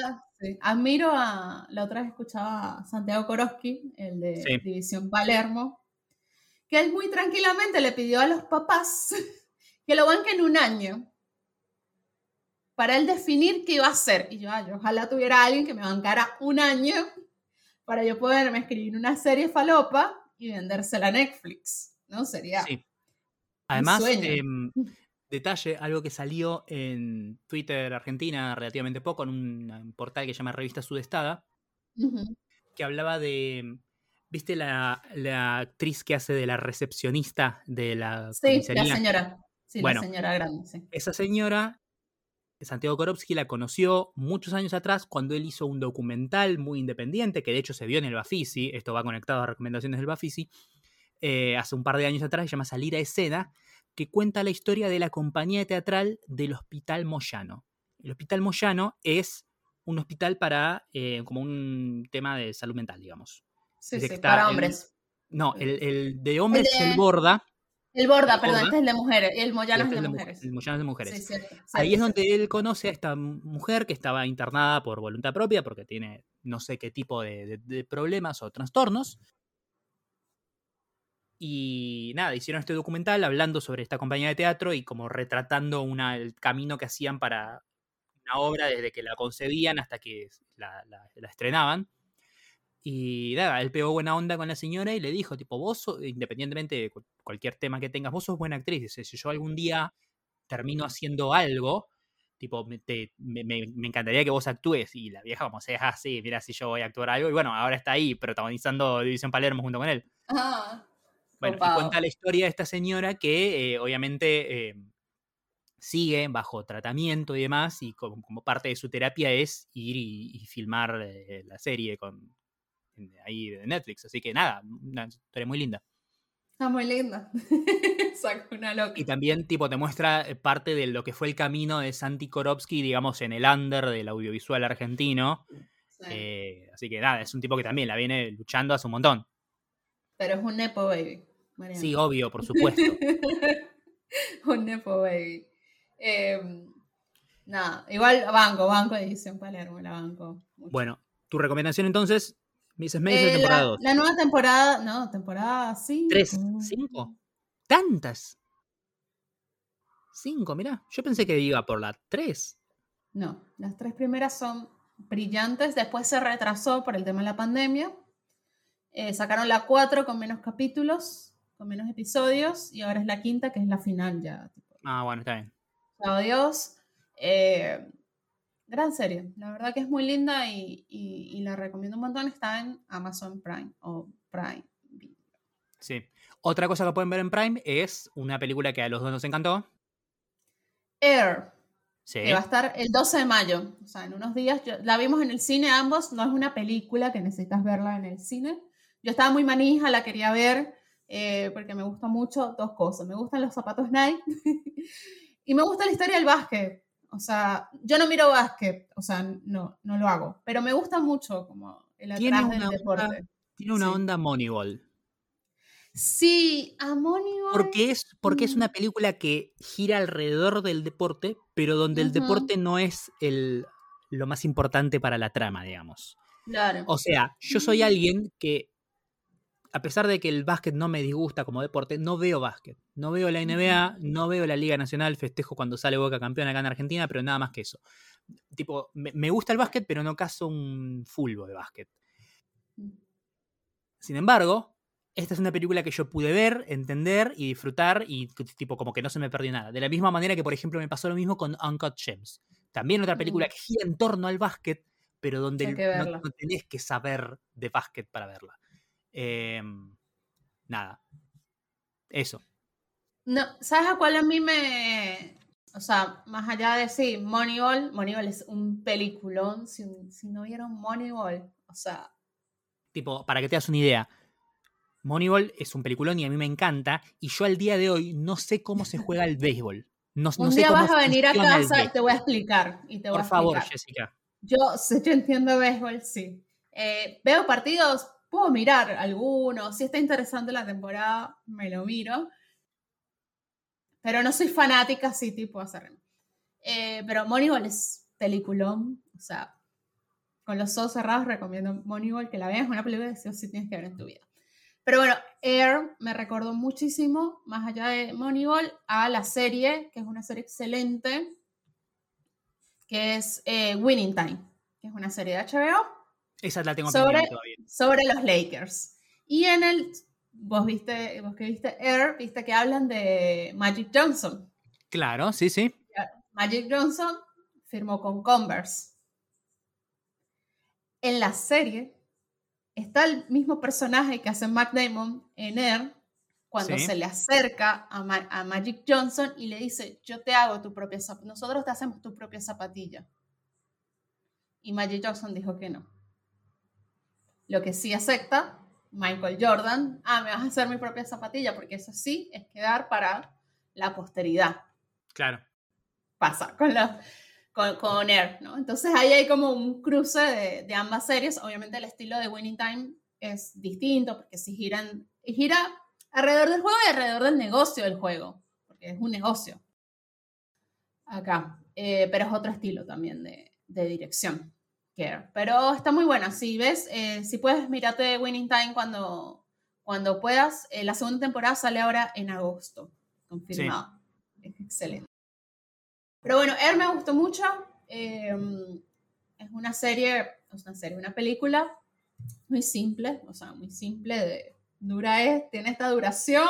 admiro a, la otra vez escuchaba a Santiago Koroski, el de División Palermo, que él muy tranquilamente le pidió a los papás que lo banquen un año para él definir qué iba a hacer. Y yo, yo ojalá tuviera alguien que me bancara un año para yo poderme escribir una serie falopa y vendérsela a Netflix, ¿no? Sería sí. Además, em, detalle, algo que salió en Twitter Argentina relativamente poco, en un portal que se llama Revista Sudestada, que hablaba de, ¿viste la, actriz que hace de la recepcionista de la Sí, la señora. Sí, la señora grande, sí. Esa señora, Santiago Korowski la conoció muchos años atrás cuando él hizo un documental muy independiente, que de hecho se vio en el Bafisi, esto va conectado a recomendaciones del Bafisi, eh, hace un par de años atrás, se llama Salir a Escena, que cuenta la historia de la compañía teatral del Hospital Moyano. El Hospital Moyano es un hospital para, eh, como un tema de salud mental, digamos. Sí, sí, para hombres. no, el, de hombres es el Borda. El Borda, perdón, este es el de mujeres. El Moyano es de, mujeres. El Moyano es de mujeres. Ahí es donde él conoce a esta mujer que estaba internada por voluntad propia porque tiene no sé qué tipo de problemas o trastornos. Y nada, hicieron este documental hablando sobre esta compañía de teatro y como retratando una, el camino que hacían para una obra desde que la concebían hasta que la, estrenaban. Y nada, él pegó buena onda con la señora y le dijo, tipo, vos, independientemente de cualquier tema que tengas, vos sos buena actriz. Dice, si yo algún día termino haciendo algo, tipo, me, me, encantaría que vos actúes. Y la vieja como se es así, mira si yo voy a actuar algo. Y bueno, ahora está ahí protagonizando División Palermo junto con él. Ah. Bueno, y cuenta la historia de esta señora que eh, obviamente eh, sigue bajo tratamiento y demás, y como, parte de su terapia es ir y, filmar eh, la serie con ahí de Netflix. Así que nada, una historia muy linda. Está muy linda. Saco una loca. Y también, tipo, te muestra parte de lo que fue el camino de Santi Korowski, digamos, en el under del audiovisual argentino. así que nada, es un tipo que también la viene luchando hace un montón. Pero es un Nepo Baby. Sí, obvio, por supuesto. un Nepo Baby. Em, nada, igual banco, banco edición Palermo, la banco. Bueno, tu recomendación entonces, Mrs. Maisel, eh, temporada 2. La, nueva temporada, no, temporada 5. ¿Tres? ¿Cinco? ¿Tantas? Cinco, mirá. Yo pensé que iba por la 3. No, las tres primeras son brillantes. Después se retrasó por el tema de la pandemia. Eh, sacaron la 4 con menos capítulos, con menos episodios, y ahora es la quinta, que es la final ya. Ah, bueno, está bien. Chao Dios. Eh, gran serie. La verdad que es muy linda y, la recomiendo un montón. Está en Amazon Prime o Prime. Sí. Otra cosa que pueden ver en Prime es una película que a los dos nos encantó. Air. Sí. Que va a estar el 12 de mayo. O sea, en unos días. la vimos en el cine ambos. No es una película que necesitas verla en el cine. Yo estaba muy manija, la quería ver eh, porque me gusta mucho dos cosas. Me gustan los zapatos Nike y me gusta la historia del básquet. O sea, yo no miro básquet, o sea, no, no lo hago, pero me gusta mucho como el atrás del deporte. tiene una onda Moneyball. Sí, a Moneyball. Porque es, porque es mm. una película que gira alrededor del deporte, pero donde el deporte no es el, lo más importante para la trama, digamos. Claro. O sea, yo soy alguien que a pesar de que el básquet no me disgusta como deporte, no veo básquet. No veo la NBA, no veo la Liga Nacional, festejo cuando sale Boca campeón acá en Argentina, pero nada más que eso. Tipo, me, gusta el básquet, pero no caso un fulbo de básquet. Mm. Sin embargo, esta es una película que yo pude ver, entender y disfrutar y tipo como que no se me perdió nada. De la misma manera que, por ejemplo, me pasó lo mismo con Uncut Gems. También otra película mm. que gira en torno al básquet, pero donde no, no tenés que saber de básquet para verla. Em, nada. Eso. No, ¿sabes a cuál a mí me. O sea, más allá de sí, Moneyball, Moneyball es un peliculón. Si, no vieron Moneyball, o sea. Tipo, para que te das una idea, Moneyball es un peliculón y a mí me encanta. Y yo al día de hoy no sé cómo se juega el béisbol. No, un día vas a venir a casa y te voy a explicar. Y te Por voy a favor, Jessica. Yo, yo entiendo béisbol, sí. Eh, veo partidos puedo mirar algunos, si está interesante la temporada, me lo miro. Pero no soy fanática así tipo hacer. Eh, pero Moneyball es peliculón, o sea, con los ojos cerrados recomiendo Moneyball que la veas, es una película que sí sí tienes que ver en tu vida. Pero bueno, Air me recordó muchísimo, más allá de Moneyball, a la serie, que es una serie excelente, que es eh, Winning Time, que es una serie de HBO esa la tengo sobre, todavía. Sobre los Lakers. Y en el, vos viste, vos que viste Air, viste que hablan de Magic Johnson. Claro, sí, sí. Magic Johnson firmó con Converse. En la serie está el mismo personaje que hace Mac Damon en Air cuando se le acerca a, a, Magic Johnson y le dice, yo te hago tu propia zapatilla, nosotros te hacemos tu propia zapatilla. Y Magic Johnson dijo que no. Lo que sí acepta Michael Jordan, ah, me vas a hacer mi propia zapatilla, porque eso sí es quedar para la posteridad. Claro. Pasa con, la, con, Air, ¿no? Entonces ahí hay como un cruce de, de, ambas series. Obviamente el estilo de Winning Time es distinto, porque si giran, gira alrededor del juego y alrededor del negocio del juego, porque es un negocio. Acá. Eh, pero es otro estilo también de, de dirección. Pero está muy buena. Si ves, eh, si puedes, mírate Winning Time cuando, cuando puedas. Eh, la segunda temporada sale ahora en agosto, confirmado. Es excelente. Pero bueno, Air me gustó mucho. Em, es una serie, es una serie, una película muy simple, o sea, muy simple. De, dura es, tiene esta duración.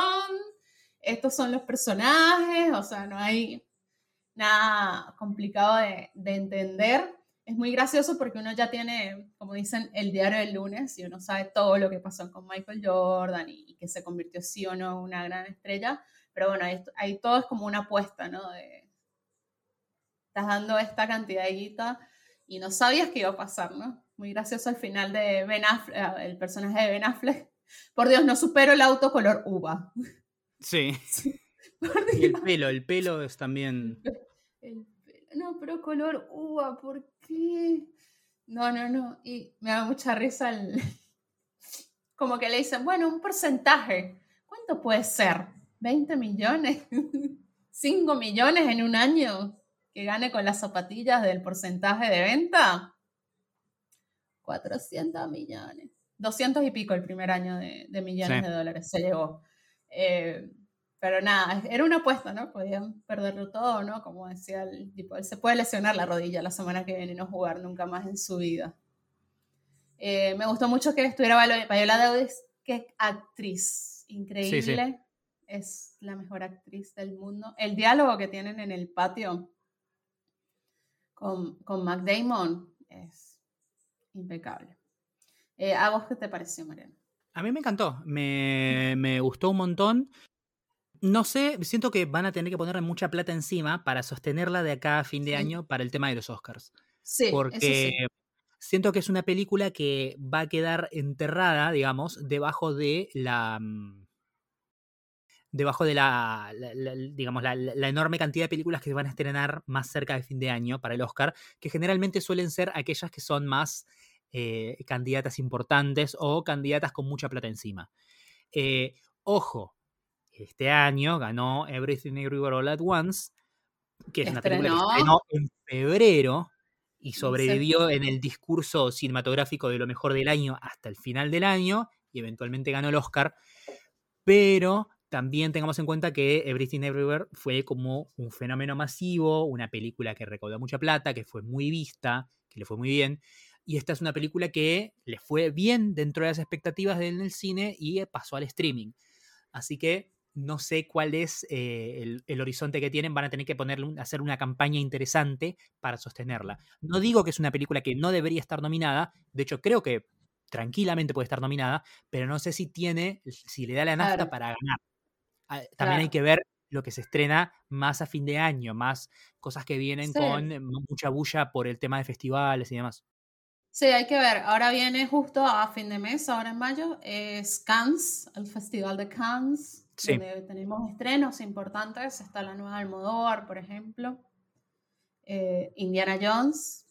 Estos son los personajes, o sea, no hay nada complicado de, de entender es muy gracioso porque uno ya tiene, como dicen, el diario del lunes y uno sabe todo lo que pasó con Michael Jordan y, que se convirtió sí o no en una gran estrella. Pero bueno, ahí, todo es como una apuesta, ¿no? De, estás dando esta cantidad de guita y no sabías qué iba a pasar, ¿no? Muy gracioso al final de Ben Affleck, eh, el personaje de Ben Affleck. Por Dios, no supero el auto color uva. Sí. y el pelo, el pelo es también... no, pero color uva, ¿por qué? No, no, no. Y me da mucha risa el... Como que le dicen, bueno, un porcentaje. ¿Cuánto puede ser? ¿20 millones? ¿5 millones en un año que gane con las zapatillas del porcentaje de venta? 400 millones. 200 y pico el primer año de, millones de dólares se llevó. Eh, pero nada, era una apuesta, ¿no? Podían perderlo todo, ¿no? Como decía el tipo, él se puede lesionar la rodilla la semana que viene y no jugar nunca más en su vida. Eh, me gustó mucho que estuviera Viola Davis, que es actriz increíble. Es la mejor actriz del mundo. El diálogo que tienen en el patio con, con Mac Damon es impecable. Eh, ¿A vos qué te pareció, Mariano? A mí me encantó, me, me, gustó un montón. No sé, siento que van a tener que ponerle mucha plata encima para sostenerla de acá a fin de año para el tema de los Oscars. Sí, porque siento que es una película que va a quedar enterrada, digamos, debajo de la mm, debajo de la, digamos, la, enorme cantidad de películas que se van a estrenar más cerca de fin de año para el Oscar, que generalmente suelen ser aquellas que son más eh, candidatas importantes o candidatas con mucha plata encima. Eh, ojo, este año ganó Everything Everywhere All at Once, que es una película que estrenó en febrero y sobrevivió en el discurso cinematográfico de lo mejor del año hasta el final del año y eventualmente ganó el Oscar. Pero también tengamos en cuenta que Everything Everywhere fue como un fenómeno masivo, una película que recaudó mucha plata, que fue muy vista, que le fue muy bien. Y esta es una película que le fue bien dentro de las expectativas del cine y pasó al streaming. Así que no sé cuál es eh, el, horizonte que tienen, van a tener que ponerle, hacer una campaña interesante para sostenerla. No digo que es una película que no debería estar nominada, de hecho creo que tranquilamente puede estar nominada, pero no sé si tiene, si le da la nafta para ganar. Ah, también hay que ver lo que se estrena más a fin de año, más cosas que vienen con mucha bulla por el tema de festivales y demás. Sí, hay que ver. Ahora viene justo a fin de mes, ahora en mayo, es Cannes, el Festival de Cannes donde tenemos estrenos importantes. Está la nueva Almodóvar, por ejemplo. Eh, Indiana Jones,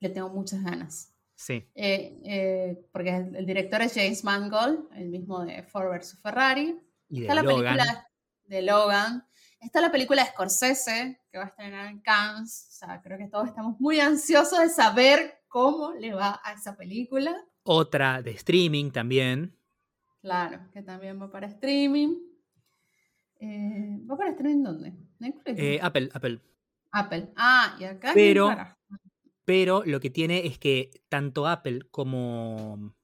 le tengo muchas ganas. Sí. Eh, eh, porque el, director es James Mangold, el mismo de Ford vs. Ferrari. Y Está la película de Logan. Está la película de Scorsese, que va a estrenar en Cannes. O sea, creo que todos estamos muy ansiosos de saber cómo le va a esa película. Otra de streaming también. Claro, que también va para streaming. Eh, ¿Va para estar en dónde? Eh, Apple, Apple. Apple. Ah, y acá. Pero, pero lo que tiene es que tanto Apple como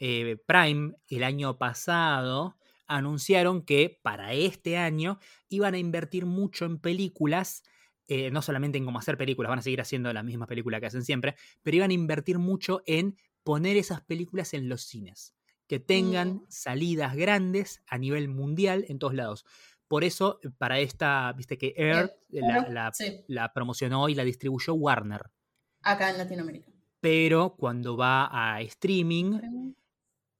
eh, Prime el año pasado anunciaron que para este año iban a invertir mucho en películas. no solamente en cómo hacer películas, van a seguir haciendo la misma película que hacen siempre, pero iban a invertir mucho en poner esas películas en los cines que tengan mm. salidas grandes a nivel mundial en todos lados. Por eso, eh, para esta, viste que Air eh, la, promocionó y la distribuyó Warner. Acá en Latinoamérica. Pero cuando va a streaming.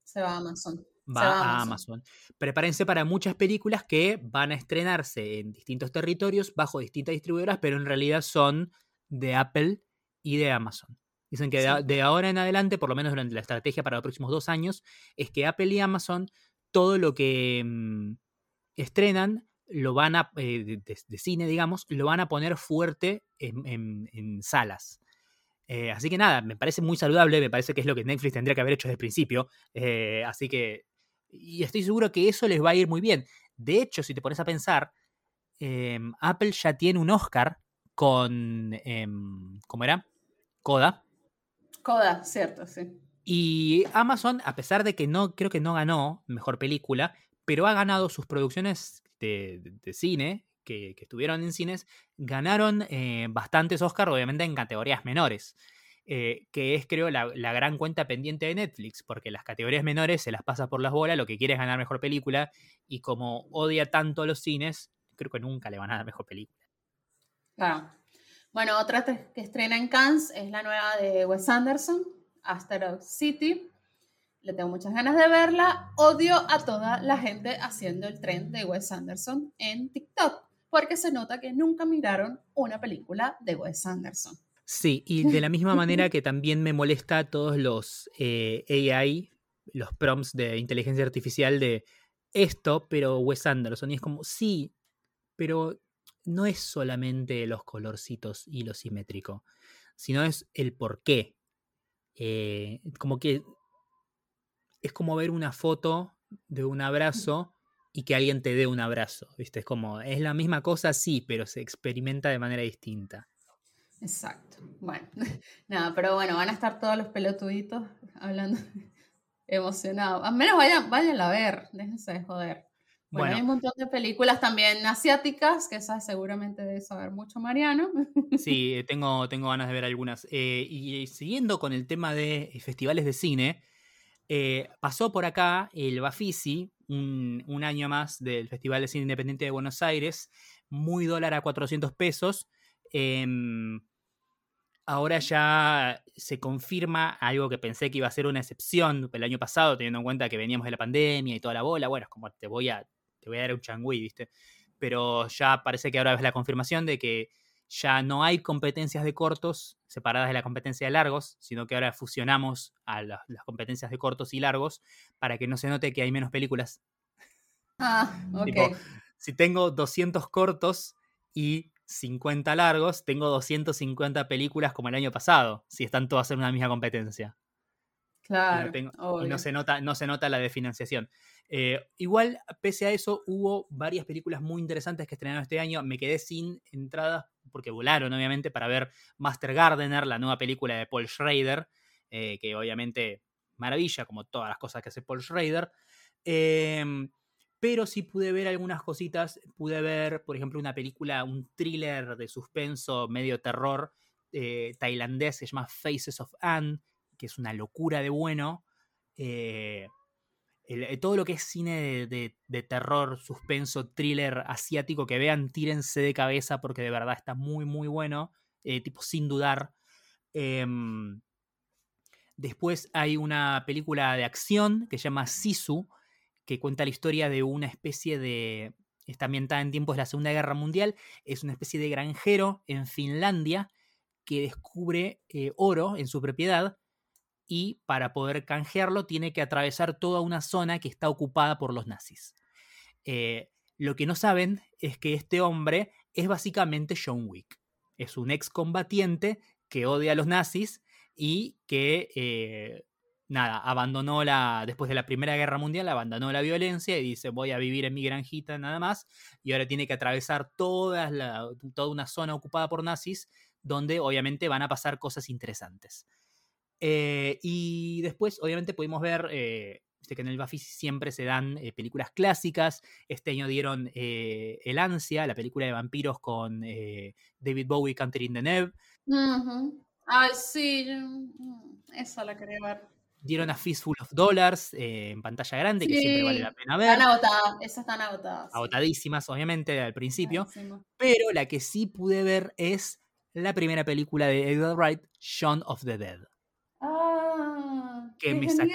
Se va a Amazon. Va, a Amazon. Prepárense para muchas películas que van a estrenarse en distintos territorios bajo distintas distribuidoras, pero en realidad son de Apple y de Amazon. Dicen que de, ahora en adelante, por lo menos durante la estrategia para los próximos dos años, es que Apple y Amazon, todo lo que mm, estrenan, lo van a, eh, de, cine, digamos, lo van a poner fuerte en, salas. Eh, así que nada, me parece muy saludable, me parece que es lo que Netflix tendría que haber hecho desde el principio. Eh, así que, y estoy seguro que eso les va a ir muy bien. De hecho, si te pones a pensar, em, Apple ya tiene un Oscar con, em, ¿cómo era? Coda Coda, cierto, sí. Y Amazon, a pesar de que no, creo que no ganó mejor película, pero ha ganado sus producciones de, cine, que, estuvieron en cines, ganaron eh, bastantes Oscars, obviamente en categorías menores. Eh, que es creo la, gran cuenta pendiente de Netflix, porque las categorías menores se las pasa por las bolas, lo que quiere es ganar mejor película, y como odia tanto los cines, creo que nunca le van a dar mejor película. Claro. Bueno, otra que estrena en Cannes es la nueva de Wes Anderson, Asteroid City. Le tengo muchas ganas de verla. Odio a toda la gente haciendo el tren de Wes Anderson en TikTok, porque se nota que nunca miraron una película de Wes Anderson. Sí, y de la misma manera que también me molesta todos los eh, AI, los prompts de inteligencia artificial de esto, pero Wes Anderson. Y es como, sí, pero no es solamente los colorcitos y lo simétrico, sino es el por qué. Eh, como que es como ver una foto de un abrazo y que alguien te dé un abrazo, ¿viste? Es como, es la misma cosa, sí, pero se experimenta de manera distinta. Exacto. Bueno, nada, pero bueno, van a estar todos los pelotuditos hablando emocionados. Al menos vayan, vayan a ver, déjense de joder. Bueno, hay un montón de películas también asiáticas, que esas seguramente debe saber mucho Mariano. Sí, eh, tengo, tengo ganas de ver algunas. Eh, y siguiendo con el tema de festivales de cine, pasó por acá el Bafisi, un, un, año más del Festival de Cine Independiente de Buenos Aires, muy dólar a 400 pesos. Em, ahora ya se confirma algo que pensé que iba a ser una excepción el año pasado, teniendo en cuenta que veníamos de la pandemia y toda la bola. Bueno, es como te voy a, te voy a dar un changüí, ¿viste? Pero ya parece que ahora es la confirmación de que ya no hay competencias de cortos separadas de la competencia de largos, sino que ahora fusionamos a las, competencias de cortos y largos para que no se note que hay menos películas. Ah, ok. si tengo 200 cortos y 50 largos, tengo 250 películas como el año pasado, si están todas en una misma competencia. Claro. Y no, se nota, no se nota la de financiación. Eh, igual, pese a eso, hubo varias películas muy interesantes que estrenaron este año. Me quedé sin entradas porque volaron, obviamente, para ver Master Gardener, la nueva película de Paul Schrader, eh, que obviamente maravilla, como todas las cosas que hace Paul Schrader. Eh, pero sí pude ver algunas cositas. Pude ver, por ejemplo, una película, un thriller de suspenso, medio terror, eh, tailandés, se llama Faces of Anne, que es una locura de bueno. Eh, todo lo que es cine de, terror, suspenso, thriller asiático, que vean, tírense de cabeza porque de verdad está muy, muy bueno, tipo sin dudar. Em, después hay una película de acción que se llama Sisu, que cuenta la historia de una especie de... Está ambientada en tiempos de la Segunda Guerra Mundial. Es una especie de granjero en Finlandia que descubre eh, oro en su propiedad y para poder canjearlo tiene que atravesar toda una zona que está ocupada por los nazis. Eh, lo que no saben es que este hombre es básicamente John Wick. Es un excombatiente que odia a los nazis y que eh, nada, abandonó la, después de la Primera Guerra Mundial, abandonó la violencia y dice, voy a vivir en mi granjita nada más, y ahora tiene que atravesar toda, toda una zona ocupada por nazis, donde obviamente van a pasar cosas interesantes. Eh, y después, obviamente, pudimos ver, eh, que en el Buffy siempre se dan eh, películas clásicas, este año dieron El Ansia, la película de vampiros con David Bowie, Catherine Deneuve. Ay, sí, mm, esa la quería ver dieron a Fistful of Dollars eh, en pantalla grande, que siempre vale la pena ver. Están agotadas, esas están agotadas. Agotadísimas, obviamente, al principio. Pero la que sí pude ver es la primera película de Edgar Wright, Shaun of the Dead. Que me saqué,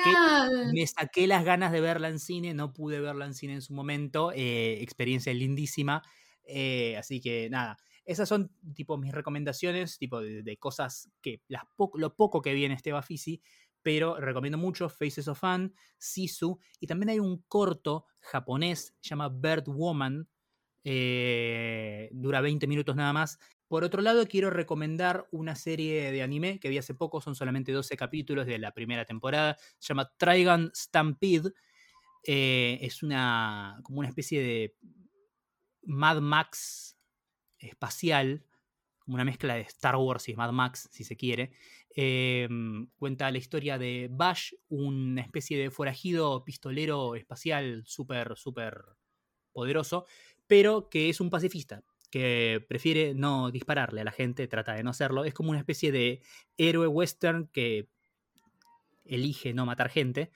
me saqué las ganas de verla en cine, no pude verla en cine en su momento. Eh, experiencia lindísima. Eh, así que nada. Esas son tipo mis recomendaciones, tipo de, cosas que las lo poco que vi en este Bafisi pero recomiendo mucho Faces of Fun, Sisu, y también hay un corto japonés, se llama Bird Woman, eh, dura 20 minutos nada más. Por otro lado, quiero recomendar una serie de anime que vi hace poco, son solamente 12 capítulos de la primera temporada, se llama Trigun Stampede, eh, es una, como una especie de Mad Max espacial, una mezcla de Star Wars y Mad Max, si se quiere, Em, cuenta la historia de Bash, una especie de forajido pistolero espacial súper, súper poderoso, pero que es un pacifista, que prefiere no dispararle a la gente, trata de no hacerlo. Es como una especie de héroe western que elige no matar gente,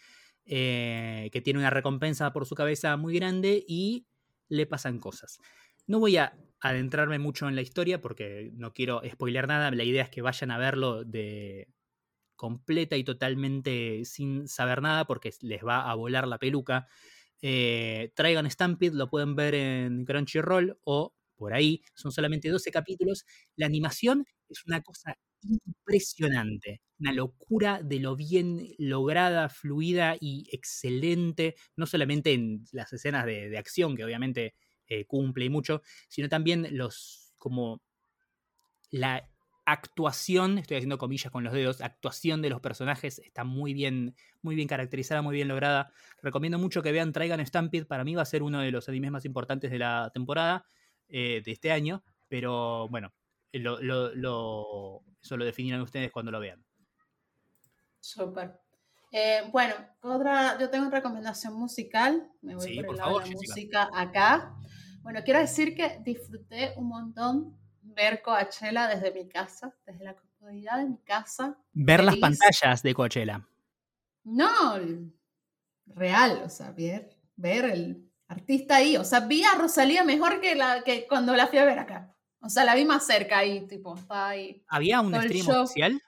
eh, que tiene una recompensa por su cabeza muy grande y le pasan cosas. No voy a adentrarme mucho en la historia porque no quiero spoiler nada. La idea es que vayan a verlo de completa y totalmente sin saber nada porque les va a volar la peluca. Eh, traigan Stampede, lo pueden ver en Crunchyroll o por ahí. Son solamente 12 capítulos. La animación es una cosa impresionante, una locura de lo bien lograda, fluida y excelente, no solamente en las escenas de, acción, que obviamente eh, cumple y mucho, sino también los, como la actuación, estoy haciendo comillas con los dedos, actuación de los personajes está muy bien, muy bien caracterizada, muy bien lograda. Recomiendo mucho que vean Traigan Stampede, para mí va a ser uno de los animes más importantes de la temporada, eh, de este año, pero bueno, lo, lo, lo, eso lo definirán ustedes cuando lo vean. Súper. Eh, bueno, otra, yo tengo una recomendación musical. Me voy por, el lado de la música acá. Bueno, quiero decir que disfruté un montón ver Coachella desde mi casa, desde la comodidad de mi casa. Ver las pantallas de Coachella. No, real, o sea, ver, ver el artista ahí. O sea, vi a Rosalía mejor que, la, que cuando la fui a ver acá. O sea, la vi más cerca ahí, tipo, está ahí. ¿Había un stream oficial?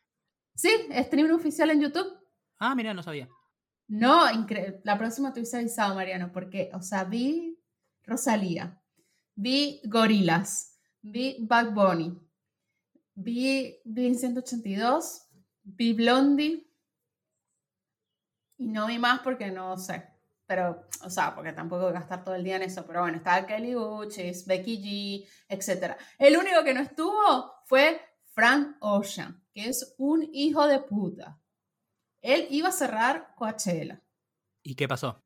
Sí, stream oficial en YouTube. Ah, mira, no sabía. No, increíble. La próxima te hubiese avisado, Mariano, porque, o sea, vi Rosalía, vi Gorilas, vi Bad Bunny, vi vi 182, vi Blondie y no vi más porque no sé. Pero, o sea, porque tampoco voy a gastar todo el día en eso. Pero bueno, estaba Kelly Uchis, Becky G, etc. El único que no estuvo fue Frank Ocean, que es un hijo de puta. Él iba a cerrar Coachella. ¿Y qué pasó?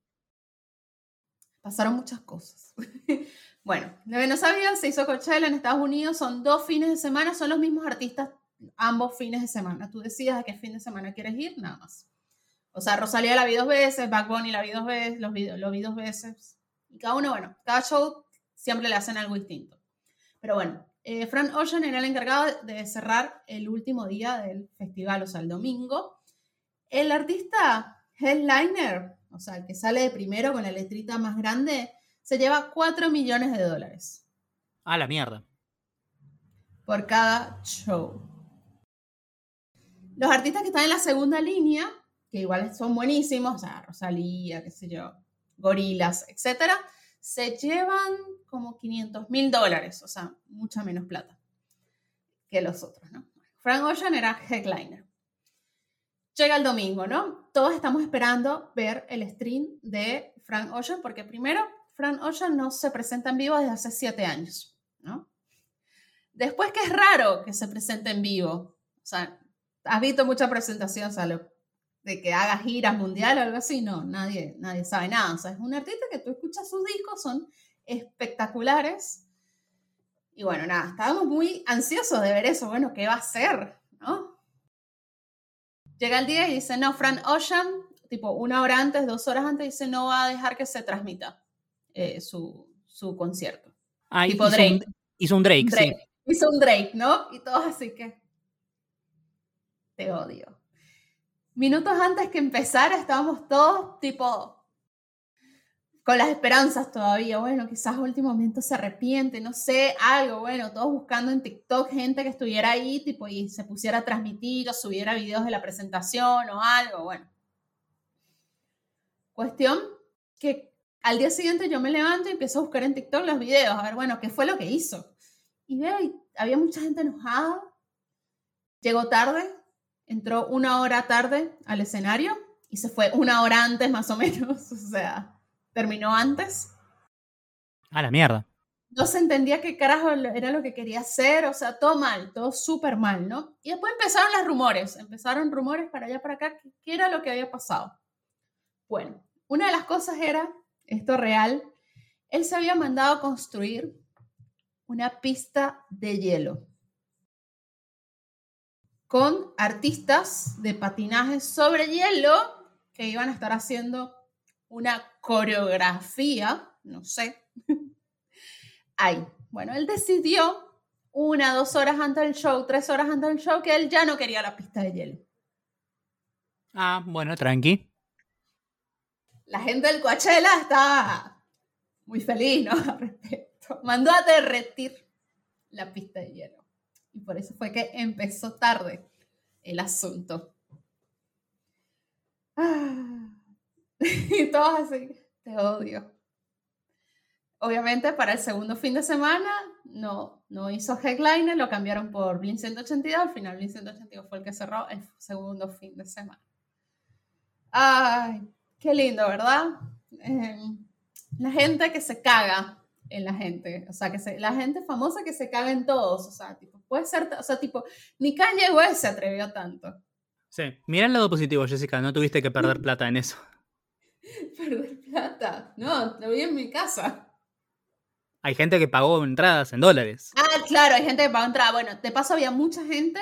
Pasaron muchas cosas. bueno, lo que no sabían, se hizo Coachella en Estados Unidos, son dos fines de semana, son los mismos artistas ambos fines de semana. Tú decidas a qué fin de semana quieres ir, nada más. O sea, Rosalía la vi dos veces, Back Bunny la vi dos veces, los vi, lo vi dos veces. Y cada uno, bueno, cada show siempre le hacen algo distinto. Pero bueno, eh, Frank Ocean era el encargado de cerrar el último día del festival, o sea, el domingo. El artista headliner, o sea, el que sale de primero con la letrita más grande, se lleva 4 millones de dólares. A la mierda. Por cada show. Los artistas que están en la segunda línea, que igual son buenísimos, o sea, Rosalía, qué sé yo, Gorilas, etcétera, se llevan como 500 mil dólares, o sea, mucha menos plata que los otros, ¿no? Frank Ocean era headliner. Llega el domingo, ¿no? Todos estamos esperando ver el stream de Frank Ocean, porque primero, Frank Ocean no se presenta en vivo desde hace siete años, ¿no? Después que es raro que se presente en vivo, o sea, has visto mucha presentación, o de que haga giras mundiales o algo así, no, nadie, nadie sabe nada. O sea, es un artista que tú escuchas sus discos, son espectaculares. Y bueno, nada, estábamos muy ansiosos de ver eso. Bueno, ¿qué va a hacer? ¿No? Llega el día y dice, no, Frank Ocean, tipo una hora antes, dos horas antes, dice, no va a dejar que se transmita eh, su, su, concierto. Ah, tipo hizo Drake. Un, hizo un Drake, sí. Hizo un Drake, ¿no? Y todos así que... Te odio. Minutos antes que empezara estábamos todos tipo con las esperanzas todavía, bueno, quizás último momento se arrepiente, no sé, algo, bueno, todos buscando en TikTok gente que estuviera ahí, tipo, y se pusiera a transmitir o subiera videos de la presentación o algo, bueno. Cuestión que al día siguiente yo me levanto y empiezo a buscar en TikTok los videos, a ver, bueno, qué fue lo que hizo. Y veo, había mucha gente enojada, llegó tarde, entró una hora tarde al escenario y se fue una hora antes más o menos, o sea terminó antes. A la mierda. No se entendía qué carajo era lo que quería hacer, o sea, todo mal, todo súper mal, ¿no? Y después empezaron los rumores, empezaron rumores para allá, para acá, qué era lo que había pasado. Bueno, una de las cosas era, esto real, él se había mandado a construir una pista de hielo con artistas de patinaje sobre hielo que iban a estar haciendo una coreografía, no sé. Ahí. Bueno, él decidió una, dos horas antes del show, tres horas antes del show, que él ya no quería la pista de hielo. Ah, bueno, tranqui. La gente del Coachella estaba muy feliz, ¿no? Al respecto. Mandó a derretir la pista de hielo. Y por eso fue que empezó tarde el asunto. Ah. y todos así, te odio. Obviamente para el segundo fin de semana no, no hizo headliner, lo cambiaron por Blink 182, al final Blink 182 fue el que cerró el segundo fin de semana. Ay, qué lindo, ¿verdad? Em, la gente que se caga en la gente, o sea, que se, la gente famosa que se caga en todos, o sea, tipo, puede ser, o sea, tipo, ni Kanye West se atrevió tanto. Sí, mira el lado positivo, Jessica, no tuviste que perder plata en eso. Perder plata. No, lo vi en mi casa. Hay gente que pagó entradas en dólares. Ah, claro, hay gente que pagó entradas. Bueno, de paso había mucha gente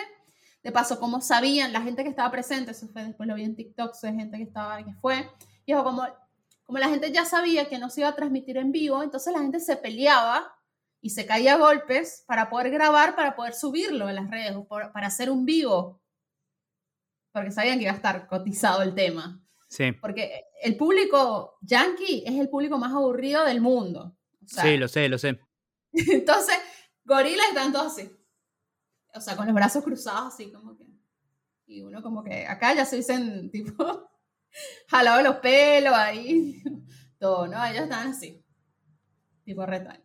de paso, como sabían, la gente que estaba presente, eso fue después lo vi en TikTok, hay gente que estaba, que fue, y como, como la gente ya sabía que no se iba a transmitir en vivo, entonces la gente se peleaba y se caía a golpes para poder grabar, para poder subirlo en las redes, para hacer un vivo, porque sabían que iba a estar cotizado el tema. Sí. Porque el público yankee es el público más aburrido del mundo. sí, lo sé, lo sé. Entonces, gorilas están todos así. O sea, con los brazos cruzados, así como que. Y uno como que acá ya se dicen, tipo, jalado los pelos ahí, todo, ¿no? Ellos están así, tipo retaño.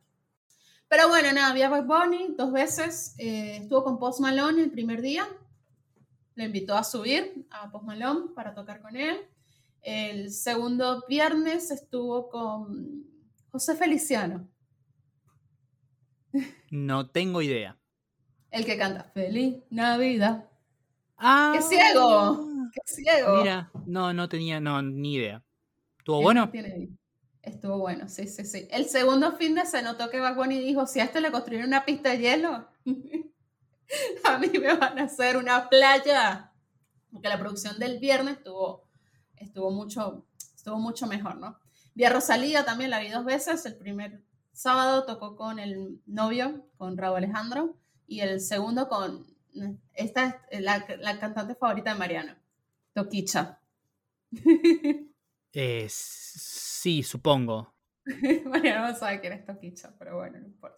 Pero bueno, nada, vi a Bad Bunny dos veces. Eh, estuvo con Post Malone el primer día. Le invitó a subir a Post Malone para tocar con él. El segundo viernes estuvo con José Feliciano. No tengo idea. El que canta Feliz Navidad. ¡Ah! ¡Qué ciego! ¡Qué ciego! Mira, no, no tenía, no, ni idea. ¿Estuvo bueno? Estuvo bueno, sí, sí, sí. El segundo fin de se notó que Bad y dijo, si a este le construyeron una pista de hielo, a mí me van a hacer una playa. Porque la producción del viernes estuvo, estuvo, mucho, estuvo mucho mejor, ¿no? Vi a Rosalía también, la vi dos veces. El primer sábado tocó con el novio, con Raúl Alejandro, y el segundo con esta la, la cantante favorita de Mariano, Toquicha. Eh, sí, supongo. Mariano no sabe quién es Toquicha, pero bueno, no importa.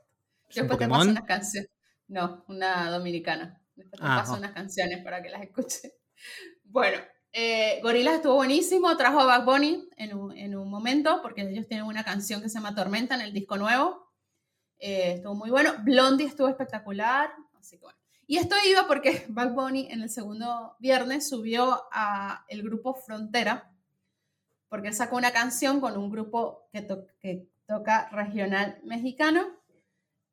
Después te paso unas canciones. No, una dominicana. Después te ah, paso unas canciones para que las escuche. Bueno, eh, Gorillaz estuvo buenísimo, trajo a Bad Bunny en un, en un, momento, porque ellos tienen una canción que se llama Tormenta en el disco nuevo. Eh, estuvo muy bueno. Blondie estuvo espectacular. Así que bueno. Y esto iba porque Bad Bunny en el segundo viernes subió a el grupo Frontera, porque él sacó una canción con un grupo que, que toca regional mexicano,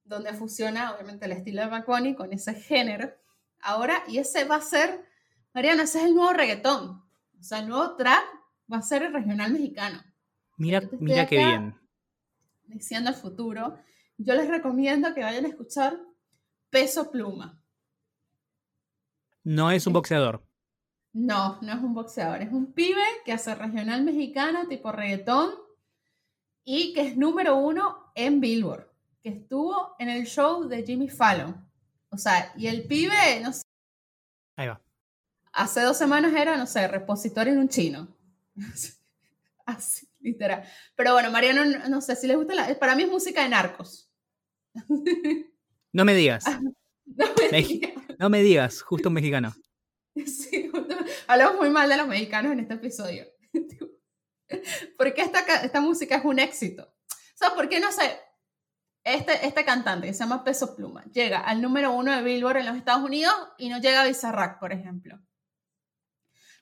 donde fusiona obviamente el estilo de Bad Bunny con ese género. Ahora, y ese va a ser Mariana, ese es el nuevo reggaetón. O sea, el nuevo trap va a ser el regional mexicano. Mira, mira qué bien. Diciendo el futuro. Yo les recomiendo que vayan a escuchar Peso Pluma. No es un boxeador. No, no es un boxeador. Es un pibe que hace regional mexicano tipo reggaetón y que es número uno en Billboard, que estuvo en el show de Jimmy Fallon. O sea, y el pibe, no sé. Ahí va hace dos semanas era, no sé, repositorio en un chino. Así, literal. Pero bueno, Mariano, no, sé si les gusta la... Para mí es música de narcos. No me digas. no, me digas. Justo un mexicano. Sí, hablamos muy mal de los mexicanos en este episodio. Porque esta, esta música es un éxito. O sea, ¿por qué no sé? Este, este cantante que se llama Peso Pluma llega al número uno de Billboard en los Estados Unidos y no llega a Bizarrap, por ejemplo.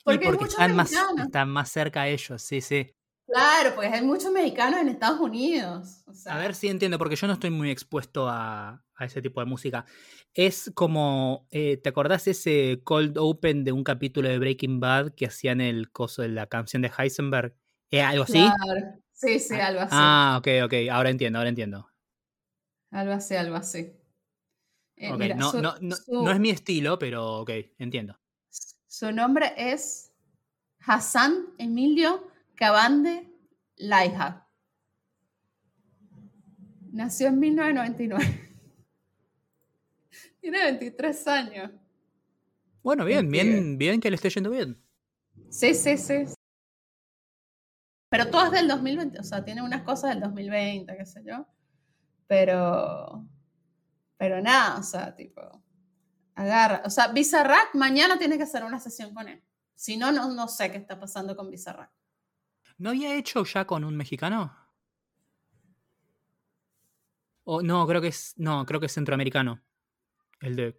Porque, están, más, están más cerca a ellos, sí, sí. Claro, porque hay muchos mexicanos en Estados Unidos. A ver si entiendo, porque yo no estoy muy expuesto a, ese tipo de música. Es como, eh, ¿te acordás ese cold open de un capítulo de Breaking Bad que hacían el coso de la canción de Heisenberg? ¿Es algo así? Claro. Sí, sí, algo así. Ah, ok, ok, ahora entiendo, ahora entiendo. Algo así, algo así. Eh, no, no, no es mi estilo, pero ok, entiendo. Su nombre es Hassan Emilio Cabande Laija. Nació en 1999. Tiene 23 años. Bueno, bien, bien, bien que le esté yendo bien. Sí, sí, sí. Pero todo es del 2020, o sea, tiene unas cosas del 2020, qué sé yo. Pero, pero nada, o sea, tipo, Agarra. O sea, Bizarrack mañana tiene que hacer una sesión con él. Si no, no, sé qué está pasando con Bizarrack. ¿No había hecho ya con un mexicano? O, no, creo que es. No, creo que es centroamericano. El de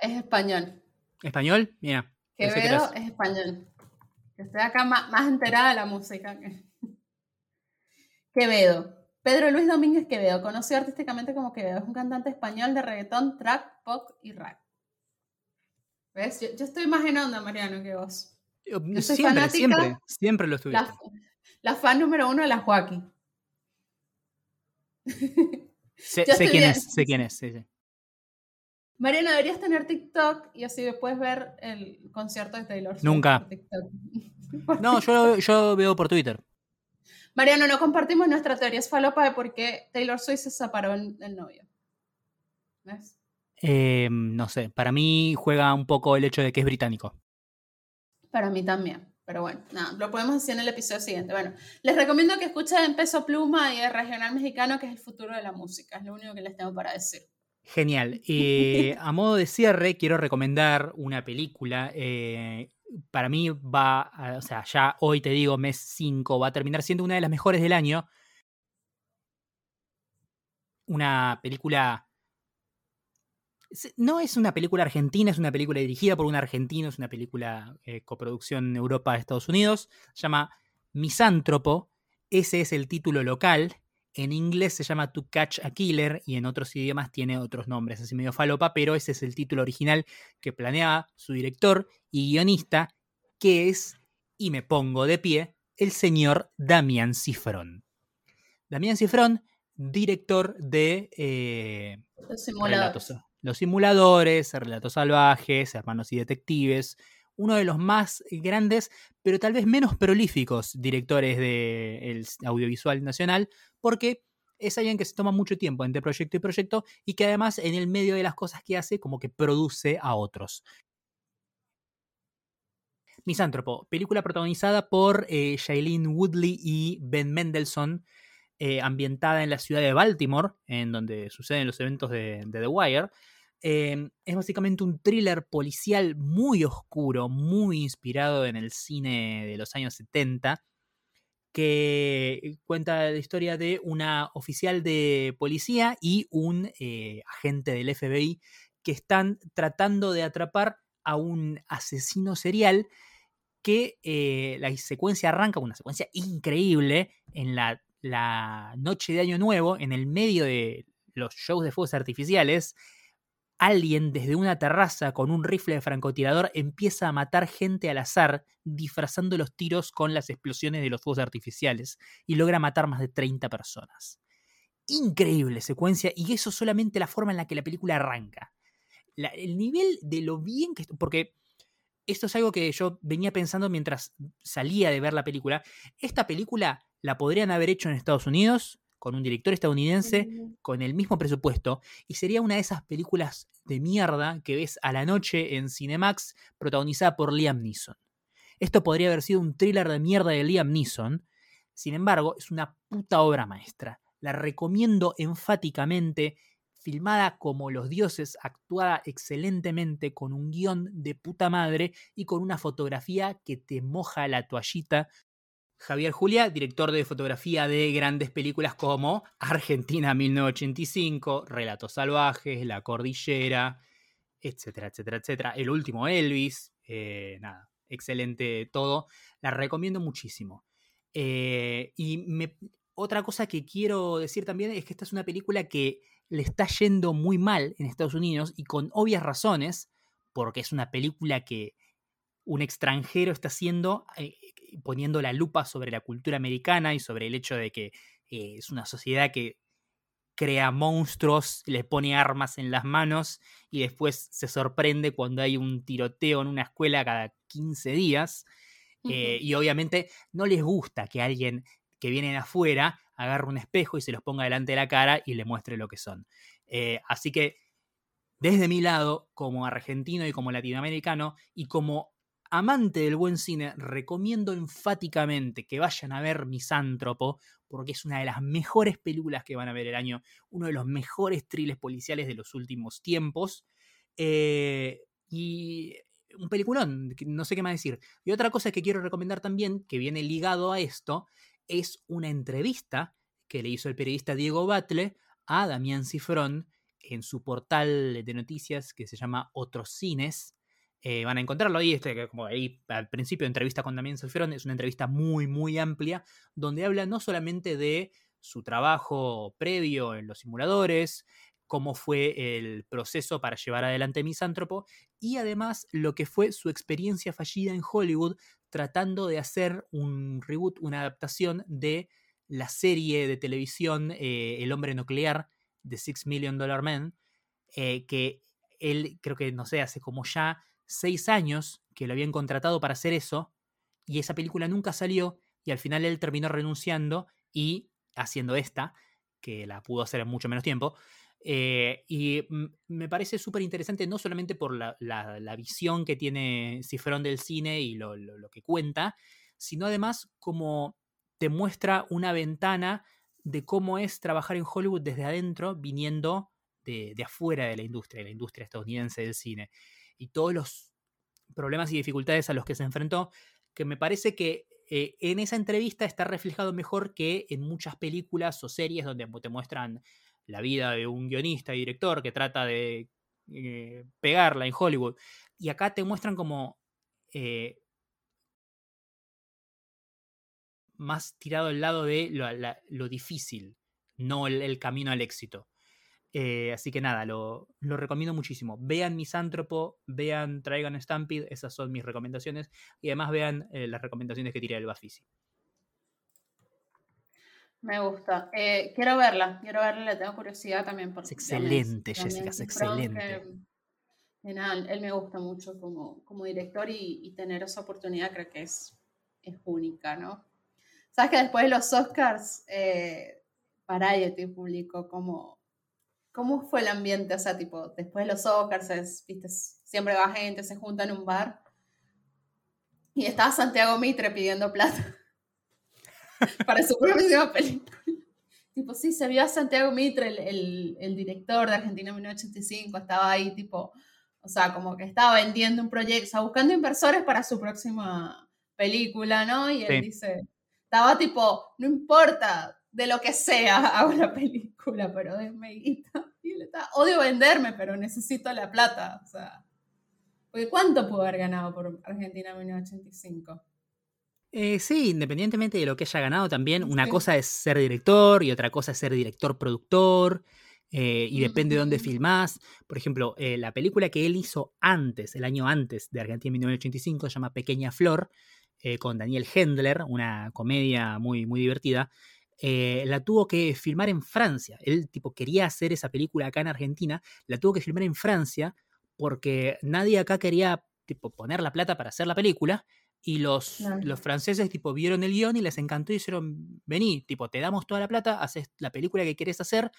es español. ¿Español? Mira. Quevedo es español. Estoy acá más, más enterada de la música. Quevedo. Pedro Luis Domínguez Quevedo, conocido artísticamente como Quevedo, es un cantante español de reggaetón, trap, pop y rap. ¿Ves? Yo, estoy más en onda, Mariano, que vos. Yo soy siempre, siempre, siempre lo estuve. La, fan número uno de la Joaquín. sé, quién es, sé quién es, sí, sí. Mariano, deberías tener TikTok y así puedes ver el concierto de Taylor Swift. Nunca. no, yo, yo veo por Twitter. Mariano, no compartimos nuestra teoría es falopa de por qué Taylor Swift se separó del novio. ¿Ves? Eh, no sé, para mí juega un poco el hecho de que es británico. Para mí también. Pero bueno, nada, lo podemos decir en el episodio siguiente. Bueno, les recomiendo que escuchen Peso Pluma y el Regional Mexicano, que es el futuro de la música. Es lo único que les tengo para decir. Genial. y a modo de cierre, quiero recomendar una película. Eh, para mí va, o sea, ya hoy te digo, mes 5, va a terminar siendo una de las mejores del año. Una película no es una película argentina, es una película dirigida por un argentino, es una película eh, coproducción Europa-Estados Unidos. Se llama Misántropo. Ese es el título local. En inglés se llama To Catch a Killer y en otros idiomas tiene otros nombres, así medio falopa, pero ese es el título original que planeaba su director y guionista, que es, y me pongo de pie, el señor Damián Cifrón. Damián Cifrón, director de eh, Relatos, los simuladores, Relatos Salvajes, Hermanos y Detectives, uno de los más grandes, pero tal vez menos prolíficos directores del audiovisual nacional, porque es alguien que se toma mucho tiempo entre proyecto y proyecto y que además en el medio de las cosas que hace como que produce a otros. Misántropo, película protagonizada por eh, Shailene Woodley y Ben Mendelssohn, eh, ambientada en la ciudad de Baltimore, en donde suceden los eventos de The Wire. Em, es básicamente un thriller policial muy oscuro, muy inspirado en el cine de los años 70, que cuenta la historia de una oficial de policía y un eh, agente del FBI que están tratando de atrapar a un asesino serial que eh, la secuencia arranca una secuencia increíble en la, la noche de Año Nuevo, en el medio de los shows de fuegos artificiales, alguien desde una terraza con un rifle de francotirador empieza a matar gente al azar, disfrazando los tiros con las explosiones de los fuegos artificiales, y logra matar más de 30 personas. Increíble secuencia, y eso solamente la forma en la que la película arranca. el nivel de lo bien que... Porque esto es algo que yo venía pensando mientras salía de ver la película. Esta película la podrían haber hecho en Estados Unidos, con un director estadounidense con el mismo presupuesto y sería una de esas películas de mierda que ves a la noche en Cinemax protagonizada por Liam Neeson. Esto podría haber sido un thriller de mierda de Liam Neeson, sin embargo es una puta obra maestra. La recomiendo enfáticamente, filmada como los dioses, actuada excelentemente con un guion de puta madre y con una fotografía que te moja la toallita Javier Julia, director de fotografía de grandes películas como Argentina 1985, Relatos Salvajes, La Cordillera, etcétera, etcétera, etcétera. El último Elvis, eh, nada, excelente todo. La recomiendo muchísimo. Eh, y otra cosa que quiero decir también es que esta es una película que le está yendo muy mal en Estados Unidos y con obvias razones, porque es una película que un extranjero está haciendo eh, poniendo la lupa sobre la cultura americana y sobre el hecho de que eh, es una sociedad que crea monstruos, les pone armas en las manos y después se sorprende cuando hay un tiroteo en una escuela cada 15 días. Eh, y obviamente no les gusta que alguien que viene de afuera agarre un espejo y se los ponga delante de la cara y le muestre lo que son. Eh, así que desde mi lado, como argentino y como latinoamericano, y como amante del buen cine, recomiendo enfáticamente que vayan a ver Misántropo, porque es una de las mejores películas que van a ver el año, uno de los mejores thrillers policiales de los últimos tiempos. Eh, y un peliculón, no sé qué más decir. Y otra cosa que quiero recomendar también, que viene ligado a esto, es una entrevista que le hizo el periodista Diego Batle a Damián Cifrón en su portal de noticias que se llama Otros Cines, eh, van a encontrarlo. Ahí, este, como ahí al principio, entrevista con Damián Salferón, es una entrevista muy, muy amplia, donde habla no solamente de su trabajo previo en los simuladores, cómo fue el proceso para llevar adelante Misántropo, y además lo que fue su experiencia fallida en Hollywood tratando de hacer un reboot, una adaptación de la serie de televisión eh, El hombre nuclear de Six Million Dollar Man, eh, que él creo que, no sé, hace como ya seis años que lo habían contratado para hacer eso y esa película nunca salió y al final él terminó renunciando y haciendo esta, que la pudo hacer en mucho menos tiempo. Eh, y me parece súper interesante no solamente por la, visión que tiene Cifrón del cine y lo, que cuenta, sino además como te muestra una ventana de cómo es trabajar en Hollywood desde adentro, viniendo de, de afuera de la industria, de la industria estadounidense del cine. Y todos los problemas y dificultades a los que se enfrentó, que me parece que eh, en esa entrevista está reflejado mejor que en muchas películas o series donde te muestran la vida de un guionista y director que trata de eh, pegarla en Hollywood. Y acá te muestran como eh, más tirado al lado de lo, difícil, no el, camino al éxito. Eh, así que nada, lo, recomiendo muchísimo. Vean Misántropo, vean Traigan Stampede, esas son mis recomendaciones. Y además vean eh, las recomendaciones que tiré el Bafisi. Me gusta. Eh, quiero verla, quiero verla, le tengo curiosidad también. Por, es excelente, Jessica, es excelente. él me gusta mucho como, como director y, tener esa oportunidad creo que es, es única, ¿no? Sabes que después de los Oscars, Variety publicó como ¿Cómo fue el ambiente? O sea, tipo, después de los Oscars, ¿viste? siempre va gente, se junta en un bar. Y estaba Santiago Mitre pidiendo plata para su próxima película. tipo, sí, se vio a Santiago Mitre, el, el, director de Argentina 1985, estaba ahí, tipo, o sea, como que estaba vendiendo un proyecto, o sea, buscando inversores para su próxima película, ¿no? Y él dice, estaba tipo, no importa, de lo que sea hago la película, pero déjame guita. Odio venderme, pero necesito la plata. O sea, porque ¿cuánto pudo haber ganado por Argentina en 1985? Eh, sí, independientemente de lo que haya ganado también, una cosa es ser director y otra cosa es ser director-productor. Eh, y depende de dónde filmás. Por ejemplo, eh, la película que él hizo antes, el año antes de Argentina en 1985, se llama Pequeña Flor, con Daniel Hendler, una comedia muy, muy divertida. Eh, la tuvo que filmar en Francia. Él tipo quería hacer esa película acá en Argentina, la tuvo que filmar en Francia porque nadie acá quería tipo poner la plata para hacer la película y los, los franceses tipo vieron el guion y les encantó y dijeron, vení, tipo, te damos toda la plata, haces la película que quieres hacer,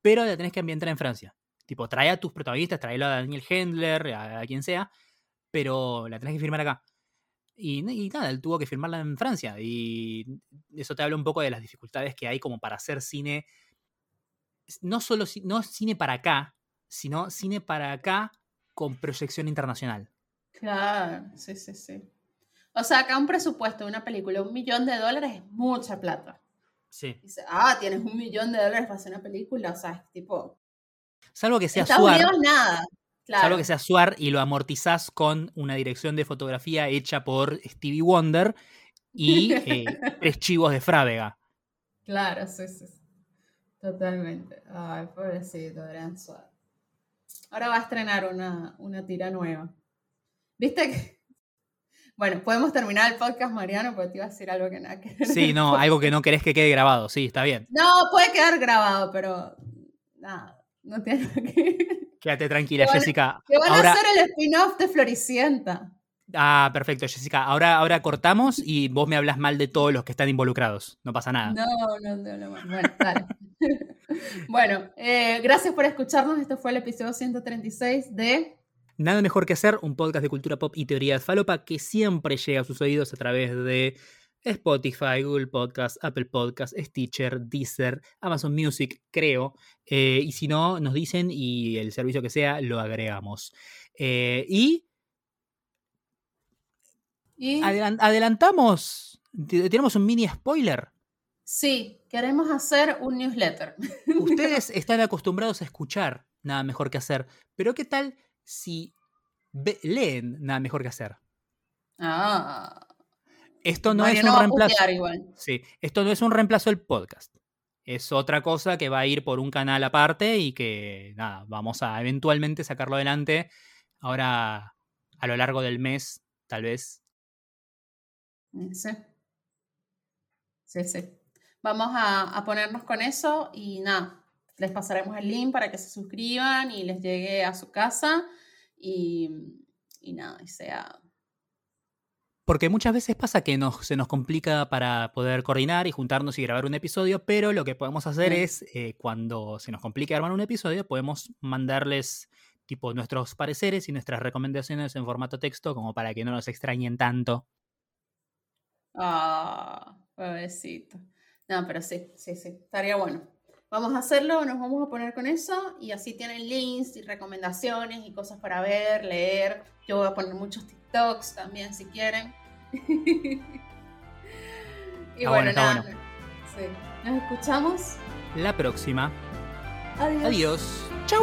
pero la tenés que ambientar en Francia. Tipo, trae a tus protagonistas, tráelo a Daniel Hendler, a, quien sea, pero la tenés que filmar acá. Y, nada, él tuvo que filmarla en Francia. Y eso te habla un poco de las dificultades que hay como para hacer cine. No solo no cine para acá, sino cine para acá con proyección internacional. Claro, sí, sí, sí. O sea, acá un presupuesto de una película, un millón de dólares es mucha plata. Sí. Dice, ah, tienes un millón de dólares para hacer una película, o sea, es tipo... Salvo que sea Estados Unidos nada. Claro. que sea Suar y lo amortizás con una dirección de fotografía hecha por Stevie Wonder y eh, tres chivos de Frávega. Claro, sí, sí. Totalmente. Ay, pobrecito, Gran Suar. Ahora va a estrenar una, una tira nueva. ¿Viste que.? Bueno, podemos terminar el podcast, Mariano, porque te iba a decir algo que nada que Sí, no, algo que no querés que quede grabado, sí, está bien. No, puede quedar grabado, pero nada, no tiene que Quédate tranquila, Jessica. Que van a hacer el spin-off de Floricienta. Ah, perfecto, Jessica. Ahora, ahora cortamos y vos me hablas mal de todos los que están involucrados. No pasa nada. No, no, no, no. Bueno, dale. bueno, eh, gracias por escucharnos. Esto fue el episodio 136 de Nada mejor que hacer, un podcast de cultura pop y teoría de falopa que siempre llega a sus oídos a través de Spotify, Google Podcast, Apple Podcast, Stitcher, Deezer, Amazon Music, creo. Eh, y si no, nos dicen y el servicio que sea lo agregamos. Eh, y, adelantamos, tenemos un mini spoiler. Sí, queremos hacer un newsletter. Ustedes están acostumbrados a escuchar nada mejor que hacer, pero ¿qué tal si leen nada mejor que hacer? Ah. Esto no es un reemplazo. Sí, esto no es un reemplazo del podcast. Es otra cosa que va a ir por un canal aparte y que nada, vamos a eventualmente sacarlo adelante. Ahora, a lo largo del mes, tal vez. Sí. Sí, sí. Vamos a, a ponernos con eso y nada, les pasaremos el link para que se suscriban y les llegue a su casa y, y nada, y sea porque muchas veces pasa que se nos complica para poder coordinar y juntarnos y grabar un episodio, pero lo que podemos hacer es, eh, cuando se nos complique armar un episodio, podemos mandarles tipo nuestros pareceres y nuestras recomendaciones en formato texto como para que no nos extrañen tanto. Ah, pobrecito. No, pero sí, sí, sí, estaría bueno. Vamos a hacerlo, nos vamos a poner con eso y así tienen links y recomendaciones y cosas para ver, leer. Yo voy a poner muchos TikToks también si quieren. y bueno, nada. Nos escuchamos. La próxima. Adiós. Adiós. Chau.